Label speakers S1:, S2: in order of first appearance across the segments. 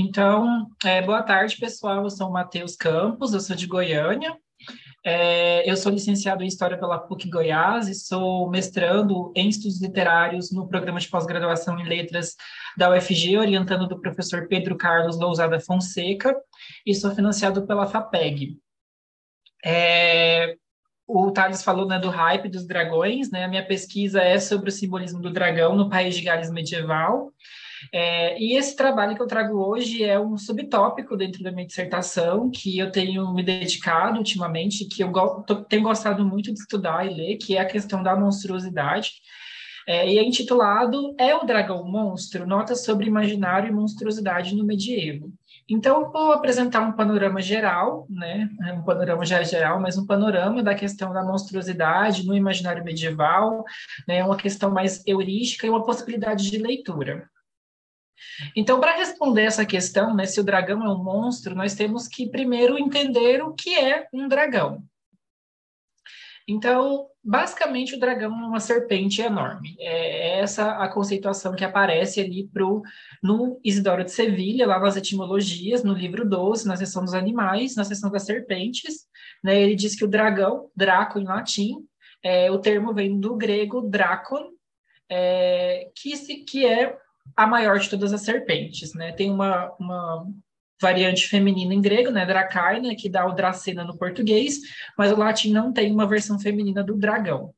S1: Então, é, boa tarde, pessoal. Eu sou o Matheus Campos, eu sou de Goiânia. É, eu sou licenciado em História pela PUC Goiás e sou mestrando em Estudos Literários no programa de pós-graduação em Letras da UFG, orientando do professor Pedro Carlos Lousada Fonseca, e sou financiado pela FAPEG. É, o Thales falou né, do hype dos dragões, né? A minha pesquisa é sobre o simbolismo do dragão no país de Gales medieval. É, e esse trabalho que eu trago hoje é um subtópico dentro da minha dissertação, que eu tenho me dedicado ultimamente, que eu go tenho gostado muito de estudar e ler, que é a questão da monstruosidade. É, e é intitulado É o Dragão Monstro? Notas sobre Imaginário e Monstruosidade no Medievo. Então, vou apresentar um panorama geral, né? Um panorama já geral, mas um panorama da questão da monstruosidade no imaginário medieval, né? Uma questão mais heurística e uma possibilidade de leitura. Então, para responder essa questão, né, se o dragão é um monstro, nós temos que primeiro entender o que é um dragão. Então, basicamente, o dragão é uma serpente enorme. É essa a conceituação que aparece ali pro, no Isidoro de Sevilha, lá nas etimologias, no livro 12, na seção dos animais, na seção das serpentes. Né, ele diz que o dragão, draco em latim, é, o termo vem do grego dracon, é, que, se, que é a maior de todas as serpentes, né? Tem uma, uma variante feminina em grego, né, dracarna, que dá o dracena no português, mas o latim não tem uma versão feminina do dragão.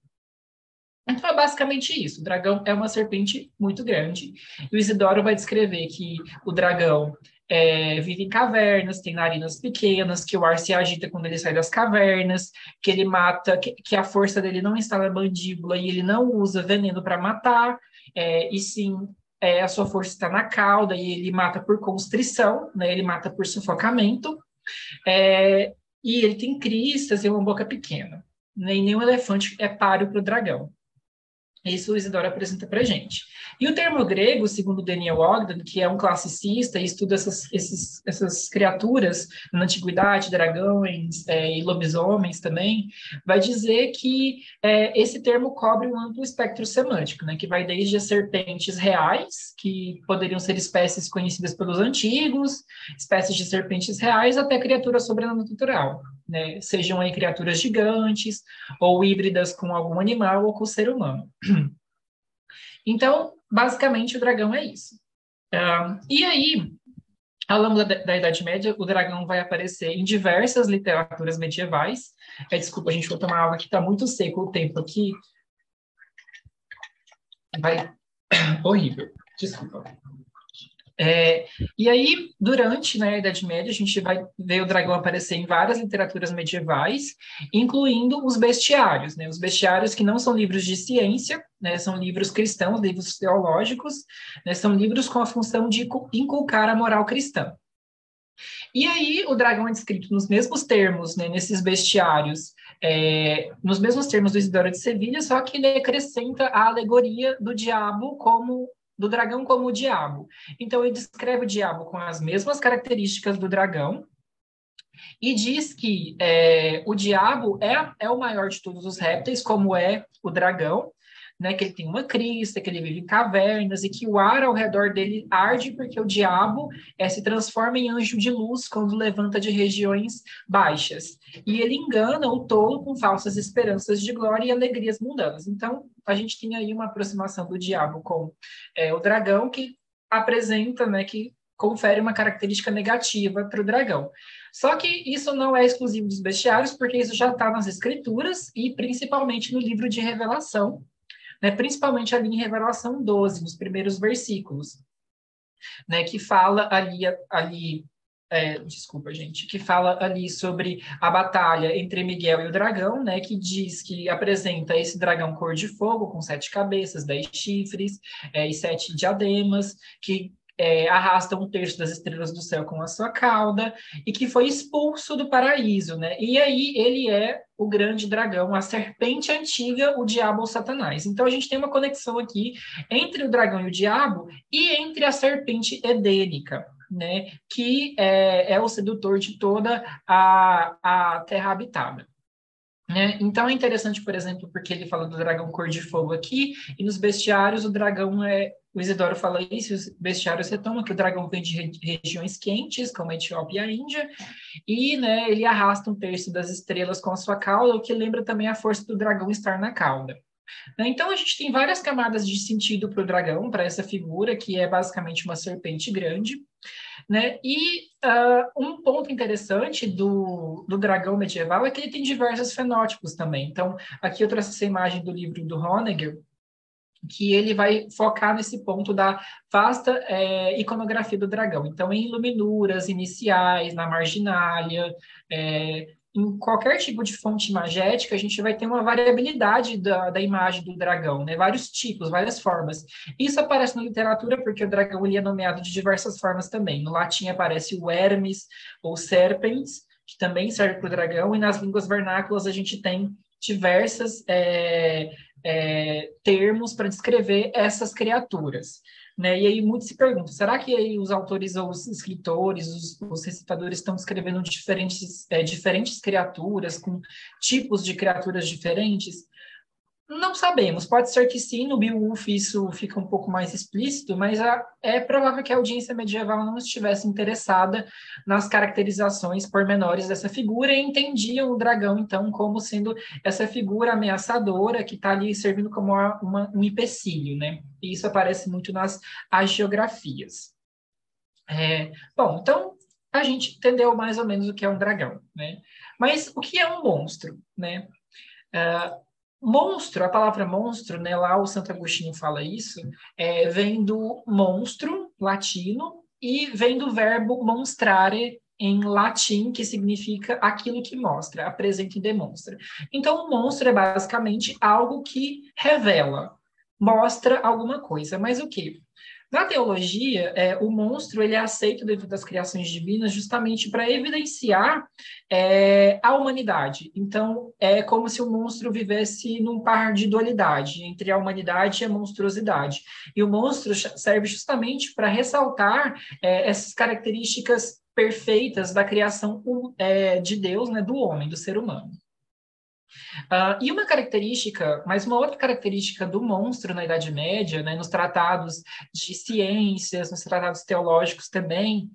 S1: Então é basicamente isso. O dragão é uma serpente muito grande. E o Isidoro vai descrever que o dragão é, vive em cavernas, tem narinas pequenas, que o ar se agita quando ele sai das cavernas, que ele mata, que, que a força dele não está na mandíbula e ele não usa veneno para matar, é, e sim é, a sua força está na cauda e ele mata por constrição, né? Ele mata por sufocamento. É, e ele tem cristas e uma boca pequena. Nem nenhum elefante é páreo para o dragão. Isso o Isidoro apresenta para gente. E o termo grego, segundo Daniel Ogden, que é um classicista e estuda essas, esses, essas criaturas na antiguidade, dragões é, e lobisomens também, vai dizer que é, esse termo cobre um amplo espectro semântico, né, que vai desde as serpentes reais, que poderiam ser espécies conhecidas pelos antigos, espécies de serpentes reais, até criaturas sobrenatural, né, sejam criaturas gigantes ou híbridas com algum animal ou com o ser humano. Então, basicamente, o dragão é isso. Uh, e aí, ao longo da, da, Idade Média, o dragão vai aparecer em diversas literaturas medievais. É, desculpa, a gente, vou tomar água que está muito seco o tempo aqui. Vai. Horrível. Desculpa. É, e aí, durante né, a Idade Média, a gente vai ver o dragão aparecer em várias literaturas medievais, incluindo os bestiários, né, os bestiários que não são livros de ciência, né, são livros cristãos, livros teológicos, né, são livros com a função de inculcar a moral cristã. E aí, o dragão é descrito nos mesmos termos, né, nesses bestiários, é, nos mesmos termos do Isidoro de Sevilha, só que ele acrescenta a alegoria do diabo como do dragão como o diabo. Então, ele descreve o diabo com as mesmas características do dragão e diz que é, o diabo é, é o maior de todos os répteis, como é o dragão, né, que ele tem uma crista, que ele vive em cavernas e que o ar ao redor dele arde porque o diabo é, se transforma em anjo de luz quando levanta de regiões baixas. E ele engana o tolo com falsas esperanças de glória e alegrias mundanas. Então, a gente tem aí uma aproximação do diabo com é, o dragão que apresenta, né, que confere uma característica negativa para o dragão. Só que isso não é exclusivo dos bestiários, porque isso já está nas escrituras e principalmente no livro de Revelação, né, principalmente ali em Revelação 12, nos primeiros versículos, né, que fala ali, ali é, desculpa, gente, que fala ali sobre a batalha entre Miguel e o dragão, né, que diz que apresenta esse dragão cor de fogo com sete cabeças, dez chifres é, e sete diademas, que é, arrasta um terço das estrelas do céu com a sua cauda, e que foi expulso do paraíso, né? E aí ele é o grande dragão, a serpente antiga, o diabo ou Satanás. Então a gente tem uma conexão aqui entre o dragão e o diabo e entre a serpente edênica, né? Que é, é o sedutor de toda a, a terra habitada. Né? Então é interessante, por exemplo, porque ele fala do dragão cor de fogo aqui, e nos bestiários o dragão é. O Isidoro fala isso, os bestiários retomam que o dragão vem de regiões quentes, como a Etiópia e a Índia, e né, ele arrasta um terço das estrelas com a sua cauda, o que lembra também a força do dragão estar na cauda. Né? Então, a gente tem várias camadas de sentido para o dragão, para essa figura, que é basicamente uma serpente grande. Né? E uh, um ponto interessante do, do dragão medieval é que ele tem diversos fenótipos também. Então, aqui eu trouxe essa imagem do livro do Honegger, que ele vai focar nesse ponto da vasta é, iconografia do dragão. Então, em iluminuras iniciais, na marginália, é, em qualquer tipo de fonte imagética, a gente vai ter uma variabilidade da, da imagem do dragão, né? Vários tipos, várias formas. Isso aparece na literatura porque o dragão ele é nomeado de diversas formas também. No latim aparece o Hermes ou Serpens, que também serve para o dragão, e nas línguas vernáculas a gente tem diversas é, é, termos para descrever essas criaturas. Né? E aí muitos se perguntam, será que aí os autores ou os escritores, os, os recitadores estão descrevendo diferentes, é, diferentes criaturas, com tipos de criaturas diferentes? Não sabemos, pode ser que sim, no Beowulf isso fica um pouco mais explícito, mas é provável que a audiência medieval não estivesse interessada nas caracterizações pormenores dessa figura e entendia o dragão, então, como sendo essa figura ameaçadora que está ali servindo como uma, um empecilho, né? E isso aparece muito nas agiografias. É, bom, então, a gente entendeu mais ou menos o que é um dragão, né? Mas o que é um monstro, né? Uh, Monstro, a palavra monstro, né, lá o Santo Agostinho fala isso, é, vem do monstro, latino, e vem do verbo monstrare, em latim, que significa aquilo que mostra, apresenta e demonstra. Então, o monstro é basicamente algo que revela, mostra alguma coisa. Mas o que? Na teologia, é, o monstro ele é aceito dentro das criações divinas justamente para evidenciar é, a humanidade. Então, é como se o monstro vivesse num par de dualidade entre a humanidade e a monstruosidade. E o monstro serve justamente para ressaltar é, essas características perfeitas da criação é, de Deus, né, do homem, do ser humano. Uh, e uma característica, mas uma outra característica do monstro na Idade Média, né, nos tratados de ciências, nos tratados teológicos também,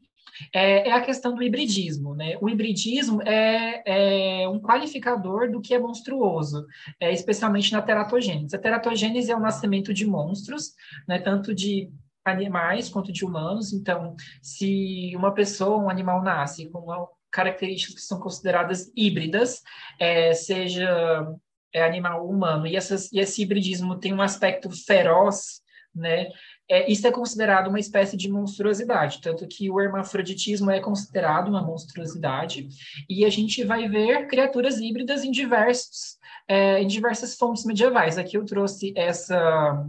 S1: é, é, a questão do hibridismo. Né? O hibridismo é, é um qualificador do que é monstruoso, é, especialmente na teratogênese. A teratogênese é o nascimento de monstros, né, tanto de animais quanto de humanos. Então, se uma pessoa, um animal nasce com características que são consideradas híbridas, é, seja é, animal humano, e, essas, e esse hibridismo tem um aspecto feroz, né? É, isso é considerado uma espécie de monstruosidade, tanto que o hermafroditismo é considerado uma monstruosidade, e a gente vai ver criaturas híbridas em diversos é, em diversas fontes medievais. Aqui eu trouxe essa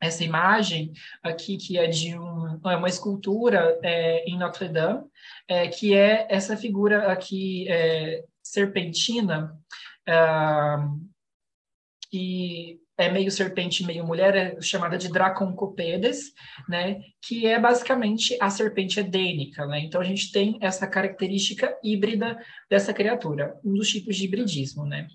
S1: essa imagem aqui que é de um, é uma escultura é, em Notre Dame, é, que é essa figura aqui é, serpentina, ah, que é meio serpente, meio mulher, é chamada de Draconcopedes, né, que é basicamente a serpente edênica, né? Então a gente tem essa característica híbrida dessa criatura, um dos tipos de hibridismo, né?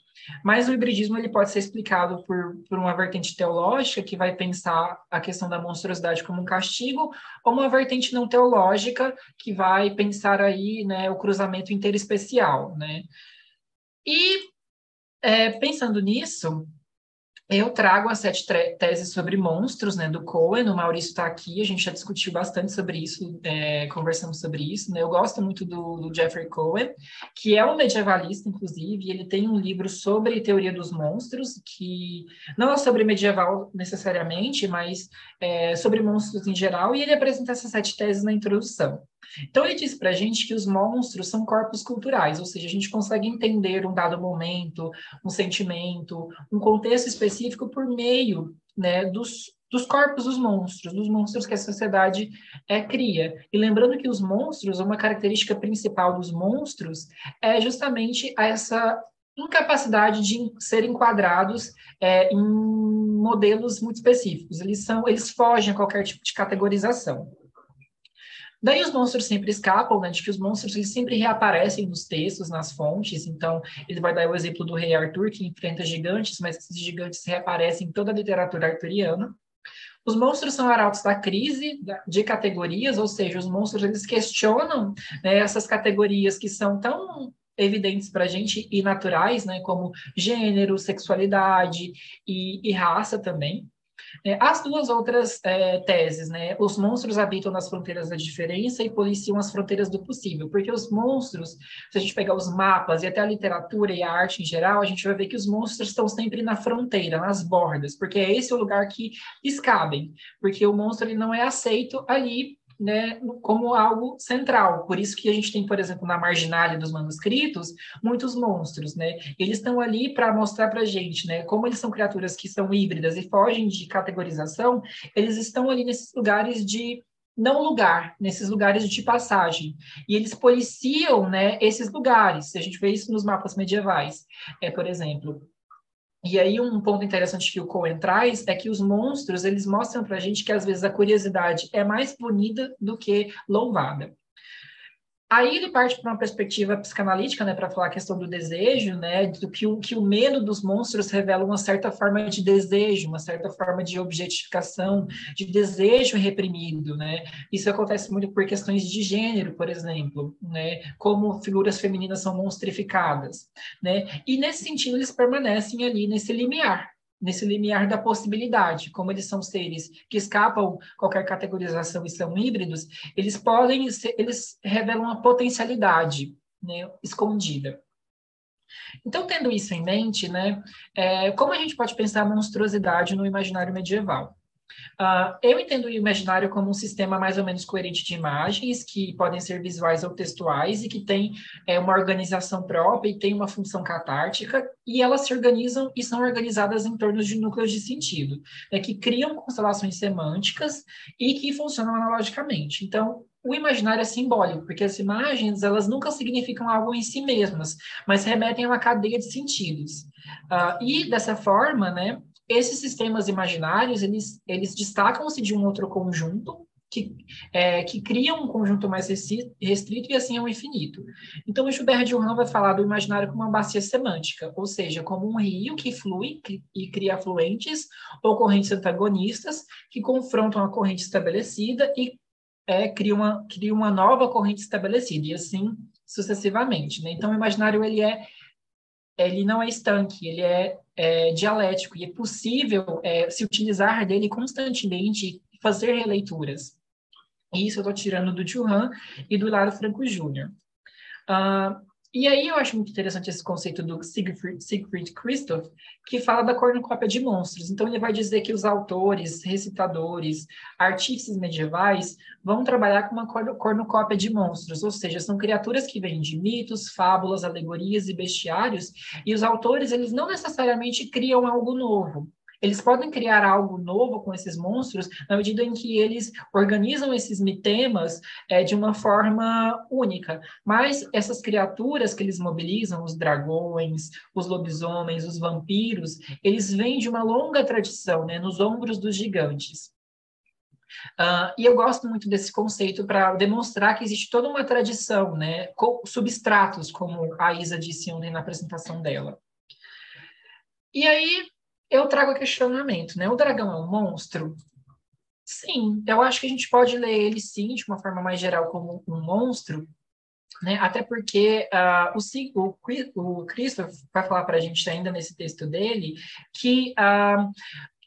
S1: Mas o hibridismo ele pode ser explicado por, por uma vertente teológica que vai pensar a questão da monstruosidade como um castigo, ou uma vertente não teológica que vai pensar aí, né, o cruzamento interespecial, né? E é, pensando nisso, eu trago as sete teses sobre monstros, né, do Cohen, o Maurício está aqui, a gente já discutiu bastante sobre isso, é, conversamos sobre isso, né, eu gosto muito do, do, Jeffrey Cohen, que é um medievalista, inclusive, ele tem um livro sobre teoria dos monstros, que não é sobre medieval necessariamente, mas é, sobre monstros em geral, e ele apresenta essas sete teses na introdução. Então, ele diz para a gente que os monstros são corpos culturais, ou seja, a gente consegue entender um dado momento, um sentimento, um contexto específico por meio né, dos, dos corpos dos monstros, dos monstros que a sociedade é, cria. E lembrando que os monstros, uma característica principal dos monstros é justamente essa incapacidade de ser enquadrados é, em modelos muito específicos. Eles são, eles fogem a qualquer tipo de categorização. Daí os monstros sempre escapam, né? De que os monstros eles sempre reaparecem nos textos, nas fontes. Então, ele vai dar o exemplo do rei Arthur, que enfrenta gigantes, mas esses gigantes reaparecem em toda a literatura arturiana. Os monstros são arautos da crise de categorias, ou seja, os monstros eles questionam né, essas categorias que são tão evidentes para a gente e naturais, né, como gênero, sexualidade e, e raça também. É, as duas outras é, teses, né? Os monstros habitam nas fronteiras da diferença e policiam as fronteiras do possível, porque os monstros, se a gente pegar os mapas e até a literatura e a arte em geral, a gente vai ver que os monstros estão sempre na fronteira, nas bordas, porque é esse o lugar que escabem, porque o monstro ele não é aceito ali né, como algo central. Por isso que a gente tem, por exemplo, na marginalia dos manuscritos, muitos monstros, né? Eles estão ali para mostrar para a gente, né, como eles são criaturas que são híbridas e fogem de categorização, eles estão ali nesses lugares de não lugar, nesses lugares de passagem. E eles policiam, né, esses lugares. A gente vê isso nos mapas medievais. É, por exemplo, e aí um ponto interessante que o Cohen traz é que os monstros, eles mostram para a gente que às vezes a curiosidade é mais punida do que louvada. Aí ele parte para uma perspectiva psicanalítica, né, para falar a questão do desejo, né, do que o, que o medo dos monstros revela uma certa forma de desejo, uma certa forma de objetificação, de desejo reprimido, né. Isso acontece muito por questões de gênero, por exemplo, né, como figuras femininas são monstrificadas, né. E nesse sentido eles permanecem ali nesse limiar, nesse limiar da possibilidade, como eles são seres que escapam qualquer categorização e são híbridos, eles podem, ser, eles revelam uma potencialidade né, escondida. Então, tendo isso em mente, né, é, como a gente pode pensar a monstruosidade no imaginário medieval? Uh, eu entendo o imaginário como um sistema mais ou menos coerente de imagens, que podem ser visuais ou textuais, e que tem é, uma organização própria e tem uma função catártica, e elas se organizam e são organizadas em torno de núcleos de sentido, né, que criam constelações semânticas e que funcionam analogicamente. Então, o imaginário é simbólico, porque as imagens elas nunca significam algo em si mesmas, mas remetem a uma cadeia de sentidos. Uh, e dessa forma, né, esses sistemas imaginários, eles, eles destacam-se de um outro conjunto, que, é, que cria um conjunto mais restrito e assim é um infinito. Então, o Gilbert Durand vai falar do imaginário como uma bacia semântica, ou seja, como um rio que flui e cria fluentes ou correntes antagonistas que confrontam a corrente estabelecida e é, cria, uma, cria uma nova corrente estabelecida, e assim sucessivamente. Né? Então, o imaginário ele é ele não é estanque, ele é, é dialético e é possível é, se utilizar dele constantemente e fazer releituras. Isso eu estou tirando do Churran e do Hilário Franco Júnior. Uh, e aí eu acho muito interessante esse conceito do Siegfried, Siegfried Christoph, que fala da cornucópia de monstros. Então ele vai dizer que os autores, recitadores, artistas medievais vão trabalhar com uma cornucópia de monstros, ou seja, são criaturas que vêm de mitos, fábulas, alegorias e bestiários, e os autores eles não necessariamente criam algo novo, eles podem criar algo novo com esses monstros na medida em que eles organizam esses mitemas é, de uma forma única. Mas essas criaturas que eles mobilizam, os dragões, os lobisomens, os vampiros, eles vêm de uma longa tradição, né, nos ombros dos gigantes. Uh, e eu gosto muito desse conceito para demonstrar que existe toda uma tradição, né, com substratos, como a Isa disse ontem na apresentação dela. E aí, eu trago o questionamento, né? O dragão é um monstro? Sim, eu acho que a gente pode ler ele sim, de uma forma mais geral, como um monstro, né? Até porque uh, o, o, o Christoph vai falar para a gente ainda nesse texto dele que uh,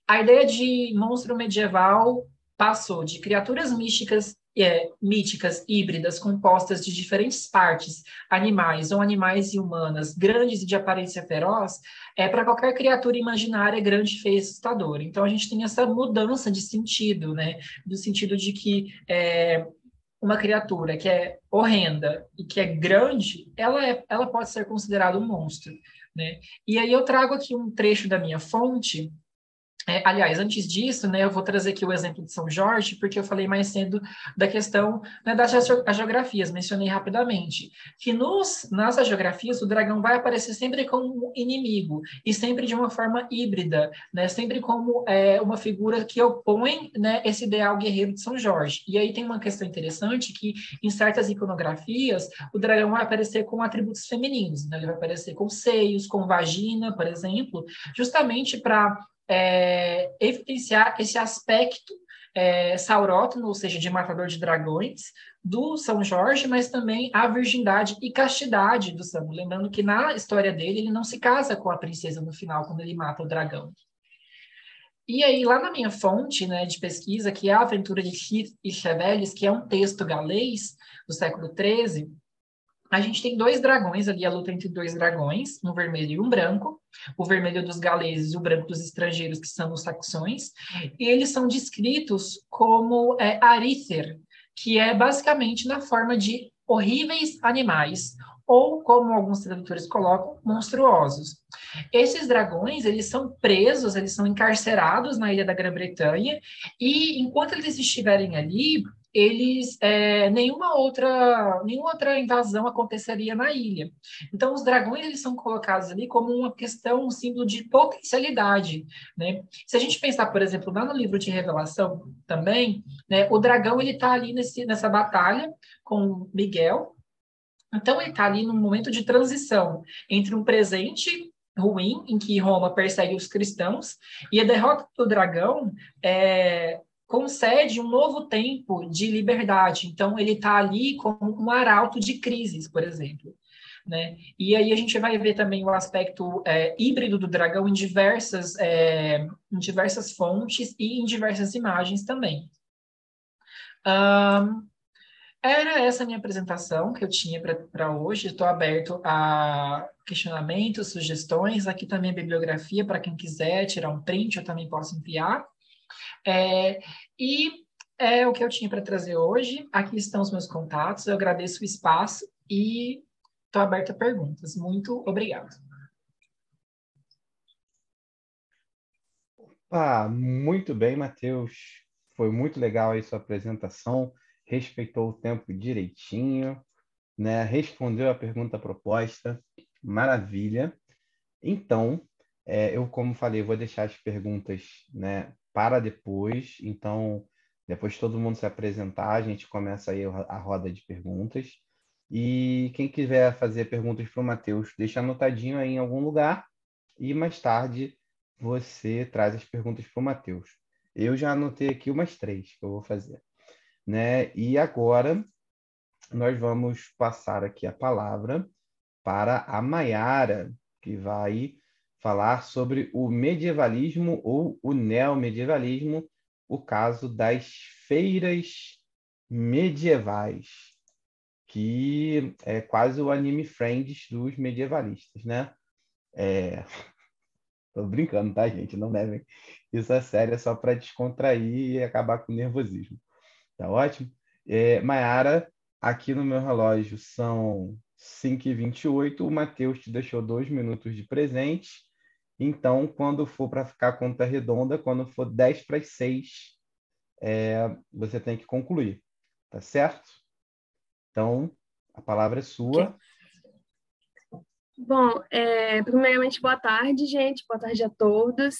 S1: a ideia de monstro medieval passou de criaturas místicas é, míticas híbridas compostas de diferentes partes, animais ou animais e humanas, grandes e de aparência feroz, é para qualquer criatura imaginária grande, feia e assustadora. Então a gente tem essa mudança de sentido, né? Do sentido de que é, uma criatura que é horrenda e que é grande, ela, é, ela pode ser considerada um monstro, né? E aí eu trago aqui um trecho da minha fonte é, aliás, antes disso, né, eu vou trazer aqui o exemplo de São Jorge, porque eu falei mais cedo da questão né, das geografias, mencionei rapidamente, que nos, nas geografias o dragão vai aparecer sempre como inimigo, e sempre de uma forma híbrida, né, sempre como é, uma figura que opõe né, esse ideal guerreiro de São Jorge. E aí tem uma questão interessante que, em certas iconografias, o dragão vai aparecer com atributos femininos, né, ele vai aparecer com seios, com vagina, por exemplo, justamente para é, evidenciar esse aspecto é, saurótono, ou seja, de matador de dragões, do São Jorge, mas também a virgindade e castidade do São. Lembrando que na história dele, ele não se casa com a princesa no final, quando ele mata o dragão. E aí, lá na minha fonte né, de pesquisa, que é a Aventura de Hit e Cheveles, que é um texto galês do século XIII, a gente tem dois dragões ali, a luta entre dois dragões, um vermelho e um branco, o vermelho dos galeses e o branco dos estrangeiros, que são os saxões, e eles são descritos como é, aríter, que é basicamente na forma de horríveis animais, ou, como alguns tradutores colocam, monstruosos. Esses dragões, eles são presos, eles são encarcerados na ilha da Grã-Bretanha, e enquanto eles estiverem ali, eles é, nenhuma outra nenhuma outra invasão aconteceria na ilha. Então os dragões eles são colocados ali como uma questão, um símbolo de potencialidade, né? Se a gente pensar, por exemplo, lá no livro de Revelação também, né, o dragão ele está ali nesse, nessa batalha com Miguel. Então ele está ali num momento de transição entre um presente ruim, em que Roma persegue os cristãos, e a derrota do dragão é, concede um novo tempo de liberdade. Então, ele está ali como um arauto de crises, por exemplo. Né? E aí a gente vai ver também o aspecto é, híbrido do dragão em diversas, é, em diversas fontes e em diversas imagens também. Um, era essa minha apresentação que eu tinha para hoje. Estou aberto a questionamentos, sugestões. Aqui também a bibliografia para quem quiser tirar um print, eu também posso enviar. É, e é o que eu tinha para trazer hoje. Aqui estão os meus contatos. Eu agradeço o espaço e estou aberta a perguntas. Muito obrigado.
S2: Opa, muito bem, Matheus. Foi muito legal aí sua apresentação. Respeitou o tempo direitinho, né? Respondeu a pergunta proposta. Maravilha. Então, é, eu, como falei, vou deixar as perguntas né, para depois. Então, depois todo mundo se apresentar, a gente começa aí a roda de perguntas. E quem quiser fazer perguntas para o Matheus, deixa anotadinho aí em algum lugar e mais tarde você traz as perguntas para o Matheus. Eu já anotei aqui umas três que eu vou fazer. Né? E agora nós vamos passar aqui a palavra para a Maiara, que vai falar sobre o medievalismo ou o neomedievalismo, o caso das feiras medievais, que é quase o anime friends dos medievalistas, né? É... Tô brincando, tá, gente? Não levem isso a sério, é só para descontrair e acabar com o nervosismo. Tá ótimo? É, Mayara, aqui no meu relógio são 5h28, o Matheus te deixou dois minutos de presente então, quando for para ficar conta redonda, quando for 10 para as 6, é, você tem que concluir. Tá certo? Então, a palavra é sua.
S3: Bom, é, primeiramente, boa tarde, gente. Boa tarde a todos.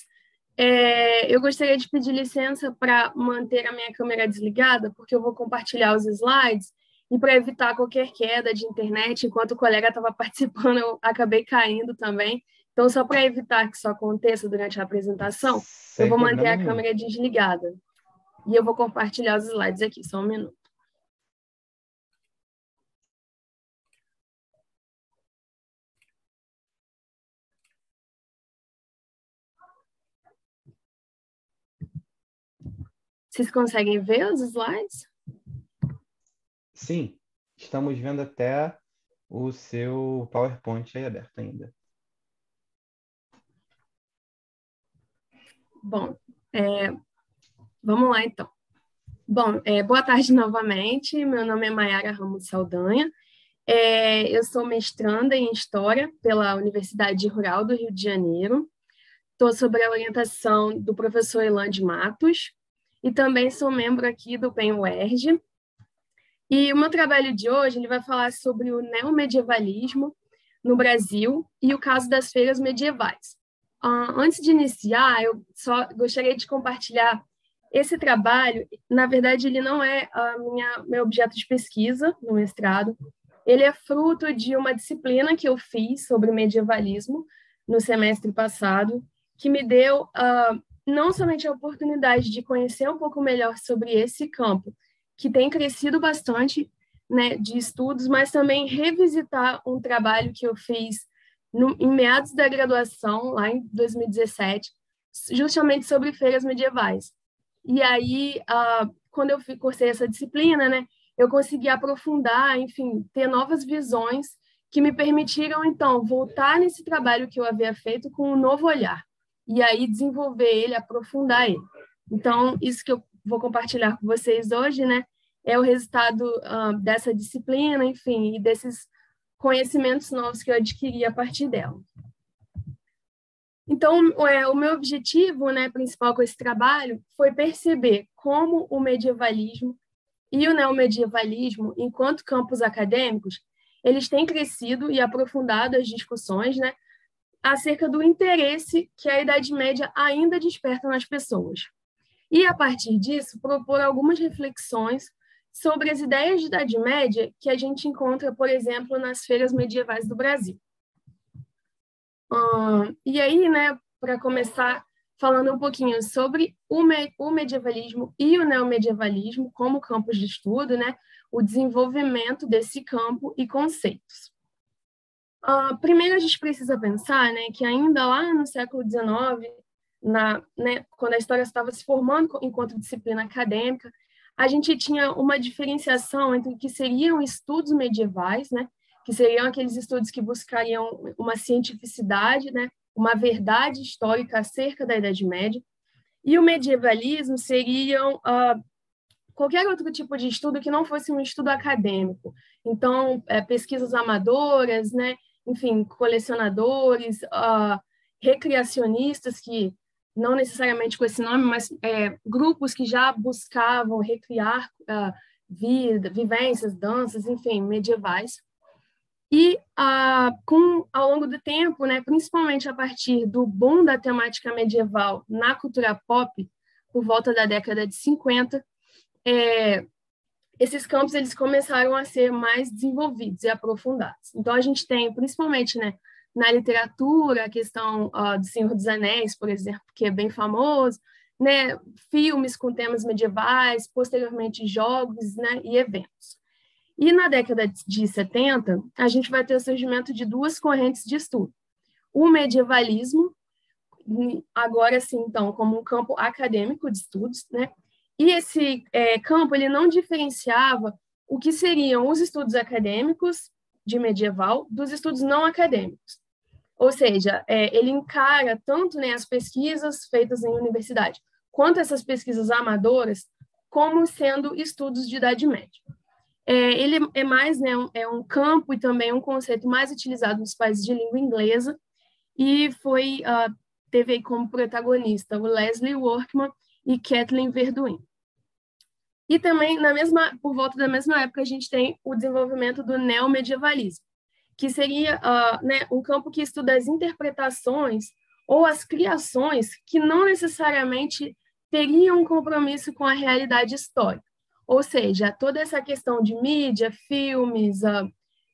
S3: É, eu gostaria de pedir licença para manter a minha câmera desligada, porque eu vou compartilhar os slides e para evitar qualquer queda de internet, enquanto o colega estava participando, eu acabei caindo também. Então, só para evitar que isso aconteça durante a apresentação, eu vou manter a câmera desligada. E eu vou compartilhar os slides aqui, só um minuto. Vocês conseguem ver os slides?
S2: Sim, estamos vendo até o seu PowerPoint aí aberto ainda.
S3: Bom, é, vamos lá então. Bom, é, boa tarde novamente. Meu nome é Mayara Ramos Saldanha. É, eu sou mestranda em História pela Universidade Rural do Rio de Janeiro. estou sob a orientação do professor Elan de Matos e também sou membro aqui do PEN-UERJ. E o meu trabalho de hoje ele vai falar sobre o neomedievalismo no Brasil e o caso das feiras medievais. Uh, antes de iniciar, eu só gostaria de compartilhar esse trabalho. Na verdade, ele não é a minha meu objeto de pesquisa no mestrado. Ele é fruto de uma disciplina que eu fiz sobre medievalismo no semestre passado, que me deu uh, não somente a oportunidade de conhecer um pouco melhor sobre esse campo, que tem crescido bastante né, de estudos, mas também revisitar um trabalho que eu fiz no, em meados da graduação, lá em 2017, justamente sobre feiras medievais. E aí, uh, quando eu cursei essa disciplina, né, eu consegui aprofundar, enfim, ter novas visões que me permitiram, então, voltar nesse trabalho que eu havia feito com um novo olhar. E aí desenvolver ele, aprofundar ele. Então, isso que eu vou compartilhar com vocês hoje, né, é o resultado uh, dessa disciplina, enfim, e desses conhecimentos novos que eu adquiri a partir dela. Então, é, o meu objetivo né, principal com esse trabalho foi perceber como o medievalismo e o neomedievalismo, enquanto campos acadêmicos, eles têm crescido e aprofundado as discussões né, acerca do interesse que a Idade Média ainda desperta nas pessoas. E, a partir disso, propor algumas reflexões sobre as ideias de Idade Média que a gente encontra, por exemplo, nas feiras medievais do Brasil. Hum, e aí, né, para começar falando um pouquinho sobre o, me o medievalismo e o neomedievalismo como campos de estudo, né, o desenvolvimento desse campo e conceitos. Uh, primeiro, a gente precisa pensar né, que ainda lá no século XIX, na, né, quando a história estava se formando enquanto disciplina acadêmica, a gente tinha uma diferenciação entre o que seriam estudos medievais, né, que seriam aqueles estudos que buscariam uma cientificidade, né, uma verdade histórica acerca da Idade Média, e o medievalismo seriam uh, qualquer outro tipo de estudo que não fosse um estudo acadêmico. Então, é, pesquisas amadoras, né, enfim, colecionadores, uh, recreacionistas que não necessariamente com esse nome, mas é, grupos que já buscavam recriar uh, vida, vivências, danças, enfim, medievais. E uh, com, ao longo do tempo, né, principalmente a partir do boom da temática medieval na cultura pop, por volta da década de 50, é, esses campos eles começaram a ser mais desenvolvidos e aprofundados. Então, a gente tem, principalmente, né, na literatura, a questão uh, do Senhor dos Anéis, por exemplo, que é bem famoso, né, filmes com temas medievais, posteriormente jogos né, e eventos. E na década de 70, a gente vai ter o surgimento de duas correntes de estudo. O medievalismo, agora sim, então, como um campo acadêmico de estudos, né? E esse é, campo, ele não diferenciava o que seriam os estudos acadêmicos de medieval dos estudos não acadêmicos. Ou seja, é, ele encara tanto né, as pesquisas feitas em universidade, quanto essas pesquisas amadoras, como sendo estudos de Idade Média. É, ele é mais né, um, é um campo e também um conceito mais utilizado nos países de língua inglesa, e foi uh, teve como protagonista o Leslie Workman e Kathleen Verduin. E também, na mesma, por volta da mesma época, a gente tem o desenvolvimento do neomedievalismo, que seria uh, né, um campo que estuda as interpretações ou as criações que não necessariamente teriam um compromisso com a realidade histórica. Ou seja, toda essa questão de mídia, filmes, uh,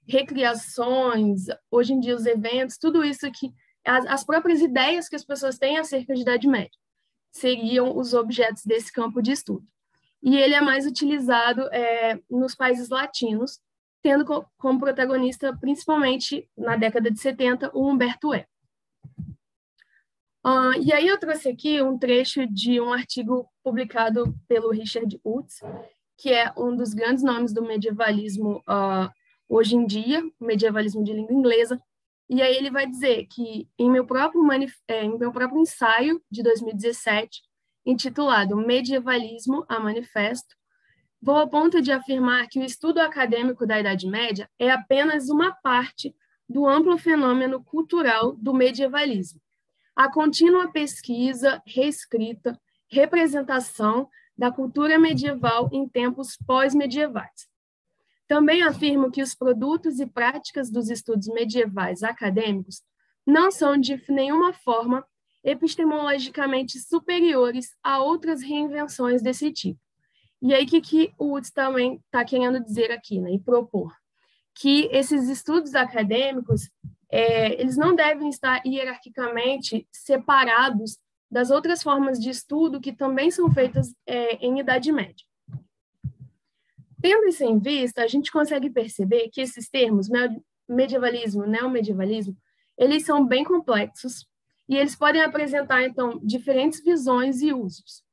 S3: recriações, hoje em dia os eventos, tudo isso que as, as próprias ideias que as pessoas têm acerca de Idade Média seriam os objetos desse campo de estudo. E ele é mais utilizado é, nos países latinos, tendo como protagonista, principalmente na década de 70, o Humberto Eco. Uh, e aí eu trouxe aqui um trecho de um artigo publicado pelo Richard Utz, que é um dos grandes nomes do medievalismo uh, hoje em dia, medievalismo de língua inglesa. E aí ele vai dizer que em meu próprio, é, em meu próprio ensaio de 2017, intitulado Medievalismo a Manifesto, Vou ao ponto de afirmar que o estudo acadêmico da Idade Média é apenas uma parte do amplo fenômeno cultural do medievalismo, a contínua pesquisa, reescrita, representação da cultura medieval em tempos pós-medievais. Também afirmo que os produtos e práticas dos estudos medievais acadêmicos não são de nenhuma forma epistemologicamente superiores a outras reinvenções desse tipo. E aí, o que, que o Woods também está querendo dizer aqui, né, e propor? Que esses estudos acadêmicos, é, eles não devem estar hierarquicamente separados das outras formas de estudo que também são feitas é, em Idade Média. Tendo isso em vista, a gente consegue perceber que esses termos, medievalismo, neomedievalismo, eles são bem complexos e eles podem apresentar, então, diferentes visões e usos.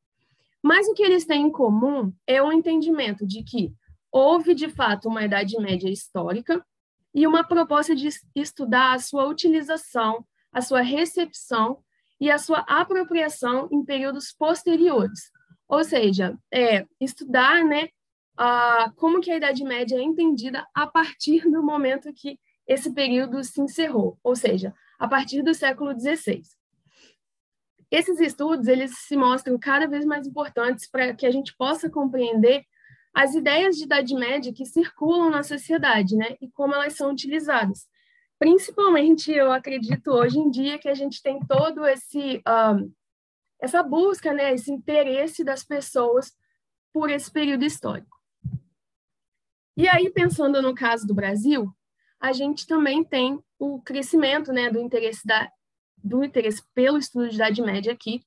S3: Mas o que eles têm em comum é o entendimento de que houve, de fato, uma Idade Média histórica e uma proposta de estudar a sua utilização, a sua recepção e a sua apropriação em períodos posteriores. Ou seja, é, estudar né, a, como que a Idade Média é entendida a partir do momento que esse período se encerrou, ou seja, a partir do século XVI. Esses estudos eles se mostram cada vez mais importantes para que a gente possa compreender as ideias de Idade Média que circulam na sociedade, né, e como elas são utilizadas. Principalmente, eu acredito hoje em dia que a gente tem todo esse essa busca, né, esse interesse das pessoas por esse período histórico. E aí, pensando no caso do Brasil, a gente também tem o crescimento, né, do interesse da do interesse pelo estudo de Idade Média aqui,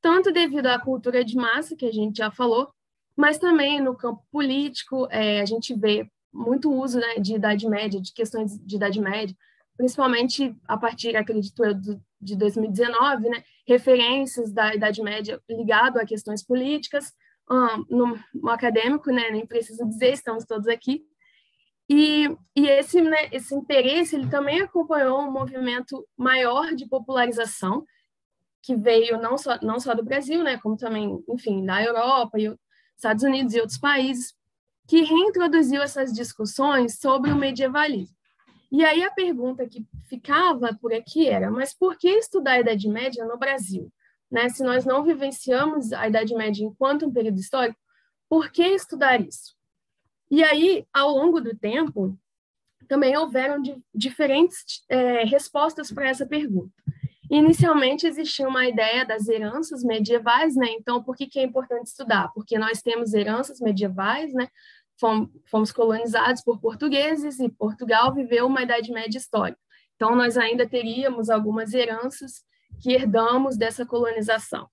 S3: tanto devido à cultura de massa que a gente já falou, mas também no campo político, é, a gente vê muito uso né, de Idade Média, de questões de Idade Média, principalmente a partir, acredito eu, do, de 2019, né, referências da Idade Média ligado a questões políticas, um, no, no, acadêmico, né, nem preciso dizer, estamos todos aqui. E, e esse, né, esse interesse ele também acompanhou um movimento maior de popularização, que veio não só, não só do Brasil, né, como também, enfim, da Europa e Estados Unidos e outros países, que reintroduziu essas discussões sobre o medievalismo. E aí a pergunta que ficava por aqui era: mas por que estudar a Idade Média no Brasil? Né? Se nós não vivenciamos a Idade Média enquanto um período histórico, por que estudar isso? E aí, ao longo do tempo, também houveram de, diferentes é, respostas para essa pergunta. Inicialmente existia uma ideia das heranças medievais, né? Então, por que, que é importante estudar? Porque nós temos heranças medievais, né? Fomos colonizados por portugueses e Portugal viveu uma Idade Média histórica. Então, nós ainda teríamos algumas heranças que herdamos dessa colonização.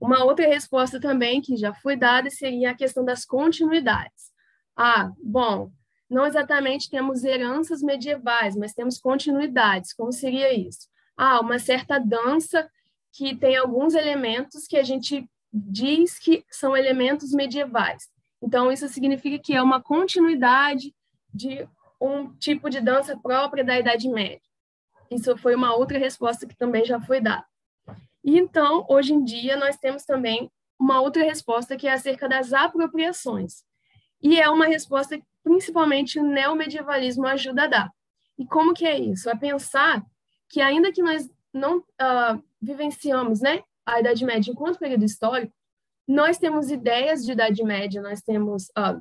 S3: Uma outra resposta também que já foi dada seria a questão das continuidades. Ah, bom, não exatamente temos heranças medievais, mas temos continuidades. Como seria isso? ah, uma certa dança que tem alguns elementos que a gente diz que são elementos medievais. Então, isso significa que é uma continuidade de um tipo de dança própria da Idade Média. Isso foi uma outra resposta que também já foi dada. E então, hoje em dia, nós temos também uma outra resposta que é acerca das apropriações. E é uma resposta que principalmente o neomedievalismo ajuda a dar. E como que é isso? É pensar que ainda que nós não uh, vivenciamos né, a Idade Média enquanto período histórico, nós temos ideias de Idade Média, nós temos uh,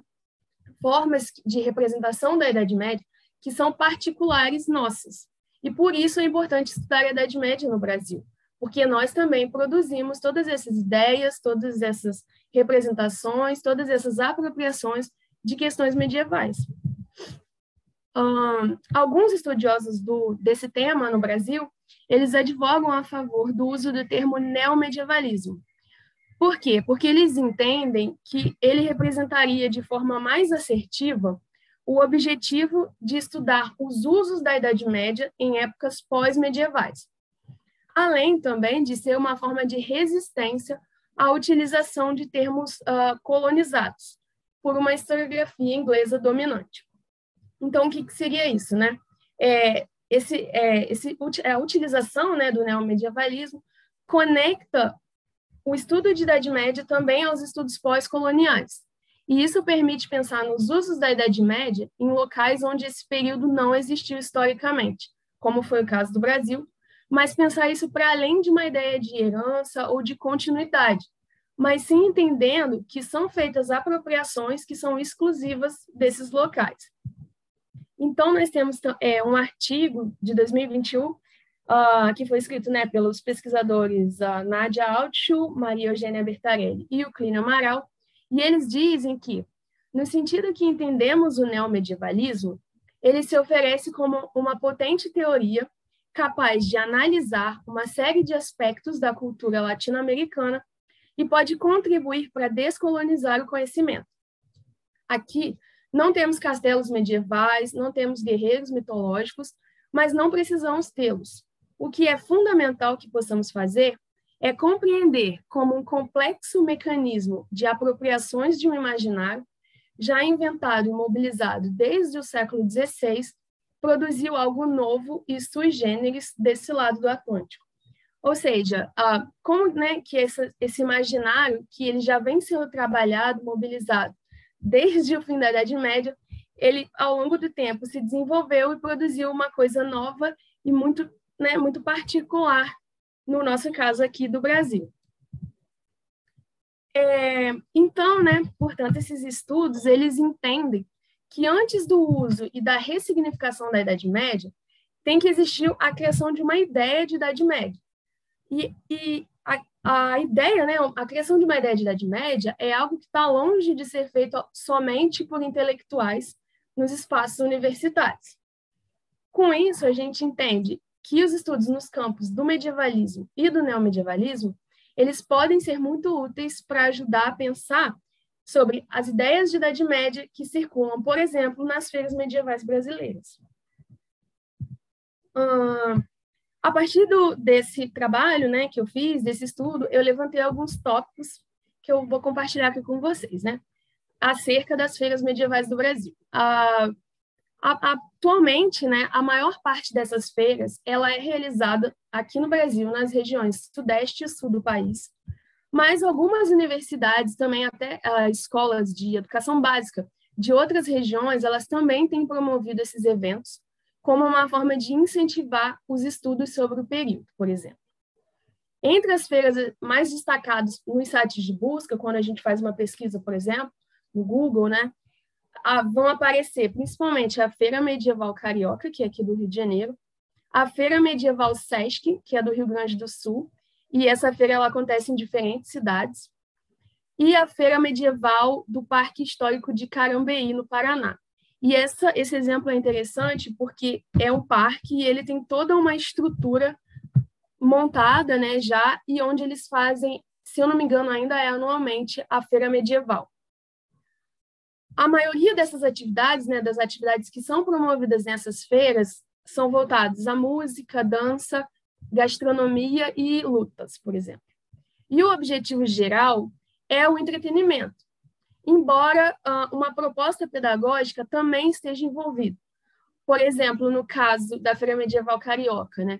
S3: formas de representação da Idade Média que são particulares nossas. E por isso é importante estudar a Idade Média no Brasil, porque nós também produzimos todas essas ideias, todas essas representações, todas essas apropriações de questões medievais alguns estudiosos do, desse tema no Brasil, eles advogam a favor do uso do termo neomedievalismo. Por quê? Porque eles entendem que ele representaria de forma mais assertiva o objetivo de estudar os usos da Idade Média em épocas pós-medievais, além também de ser uma forma de resistência à utilização de termos uh, colonizados por uma historiografia inglesa dominante. Então, o que, que seria isso, né? É, esse, é, esse, a utilização né, do neomedievalismo conecta o estudo de Idade Média também aos estudos pós-coloniais. E isso permite pensar nos usos da Idade Média em locais onde esse período não existiu historicamente, como foi o caso do Brasil, mas pensar isso para além de uma ideia de herança ou de continuidade, mas sim entendendo que são feitas apropriações que são exclusivas desses locais. Então, nós temos é, um artigo de 2021 uh, ah, que foi escrito né, pelos pesquisadores uh, Nádia Altschul, Maria Eugênia Bertarelli e o Clínio Amaral, e eles dizem que, no sentido que entendemos o neomedievalismo, ele se oferece como uma potente teoria capaz de analisar uma série de aspectos da cultura latino-americana e pode contribuir para descolonizar o conhecimento. Aqui, não temos castelos medievais, não temos guerreiros mitológicos, mas não precisamos tê-los. O que é fundamental que possamos fazer é compreender como um complexo mecanismo de apropriações de um imaginário, já inventado e mobilizado desde o século XVI, produziu algo novo e sui generis desse lado do Atlântico. Ou seja, uh, como né, que esse, esse imaginário que ele já vem sendo trabalhado, mobilizado desde o fim da Idade Média, ele ao longo do tempo se desenvolveu e produziu uma coisa nova e muito, né, muito particular no nosso caso aqui do Brasil. É, então, né, portanto, esses estudos eles entendem que antes do uso e da ressignificação da Idade Média tem que existir a criação de uma ideia de Idade Média. E, e a, a ideia, né, a criação de uma ideia de Idade Média é algo que está longe de ser feito somente por intelectuais nos espaços universitários. Com isso, a gente entende que os estudos nos campos do medievalismo e do neomedievalismo, eles podem ser muito úteis para ajudar a pensar sobre as ideias de Idade Média que circulam, por exemplo, nas feiras medievais brasileiras. Hum, a partir do, desse trabalho né, que eu fiz, desse estudo, eu levantei alguns tópicos que eu vou compartilhar aqui com vocês, né? Acerca das feiras medievais do Brasil. Ah, atualmente, né, a maior parte dessas feiras ela é realizada aqui no Brasil, nas regiões sudeste e sul do país. Mas algumas universidades, também até uh, escolas de educação básica de outras regiões, elas também têm promovido esses eventos como uma forma de incentivar os estudos sobre o período, por exemplo. Entre as feiras mais destacadas nos sites de busca, quando a gente faz uma pesquisa, por exemplo, no Google, né, vão aparecer principalmente a Feira Medieval Carioca, que é aqui do Rio de Janeiro, a Feira Medieval Sesc, que é do Rio Grande do Sul, e essa feira ela acontece em diferentes cidades, e a Feira Medieval do Parque Histórico de Carambeí, no Paraná. E essa, esse exemplo é interessante porque é um parque e ele tem toda uma estrutura montada né, já, e onde eles fazem, se eu não me engano, ainda é anualmente a feira medieval. A maioria dessas atividades, né, das atividades que são promovidas nessas feiras, são voltadas à música, dança, gastronomia e lutas, por exemplo. E o objetivo geral é o entretenimento embora uh, uma proposta pedagógica também esteja envolvida. Por exemplo, no caso da Feira Medieval Carioca, né?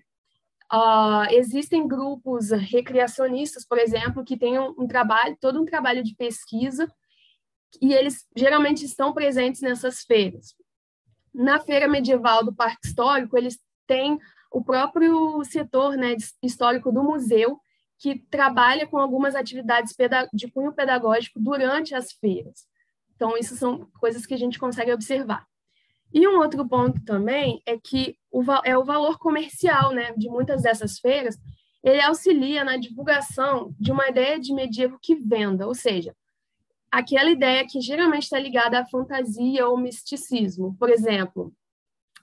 S3: Uh, existem grupos recreacionistas, por exemplo, que têm um, um, trabalho, todo um trabalho de pesquisa, e eles geralmente estão presentes nessas feiras. Na Feira Medieval do Parque Histórico, eles têm o próprio setor né, histórico do museu, que trabalha com algumas atividades de cunho pedagógico durante as feiras. Então, isso são coisas que a gente consegue observar. E um outro ponto também é que o, é o valor comercial né, de muitas dessas feiras, ele auxilia na divulgação de uma ideia de medievo que venda, ou seja, aquela ideia que geralmente está ligada à fantasia ou misticismo. Por exemplo,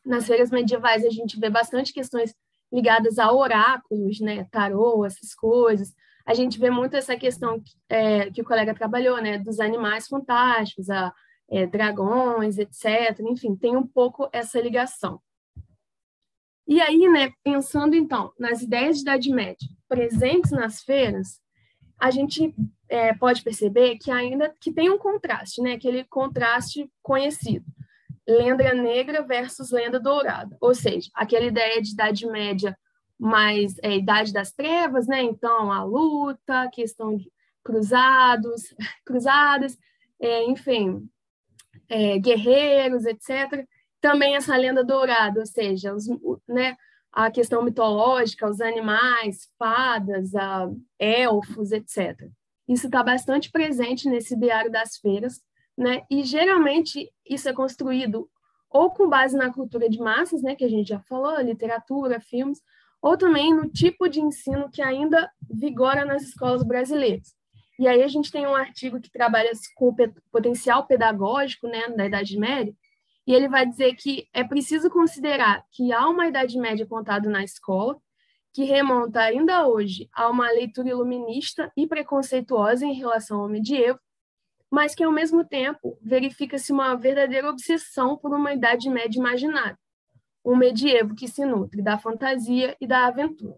S3: nas feiras medievais a gente vê bastante questões ligadas a oráculos, né, tarô, essas coisas. A gente vê muito essa questão é, que o colega trabalhou, né, dos animais fantásticos, a, é, dragões, etc. Enfim, tem um pouco essa ligação. E aí, né, pensando então nas ideias de Idade Média presentes nas feiras, a gente é, pode perceber que ainda que tem um contraste, né, aquele contraste conhecido lenda negra versus lenda dourada, ou seja, aquela ideia de idade média mais é, idade das trevas, né? Então a luta, questão de cruzados, cruzadas, é, enfim, é, guerreiros, etc. Também essa lenda dourada, ou seja, os, né, a questão mitológica, os animais, fadas, a, elfos, etc. Isso está bastante presente nesse diário das feiras, né? E geralmente isso é construído ou com base na cultura de massas, né, que a gente já falou, literatura, filmes, ou também no tipo de ensino que ainda vigora nas escolas brasileiras. E aí a gente tem um artigo que trabalha com o potencial pedagógico, né, da Idade Média, e ele vai dizer que é preciso considerar que há uma Idade Média contada na escola, que remonta ainda hoje a uma leitura iluminista e preconceituosa em relação ao medievo, mas que, ao mesmo tempo, verifica-se uma verdadeira obsessão por uma Idade Média imaginária, um medievo que se nutre da fantasia e da aventura.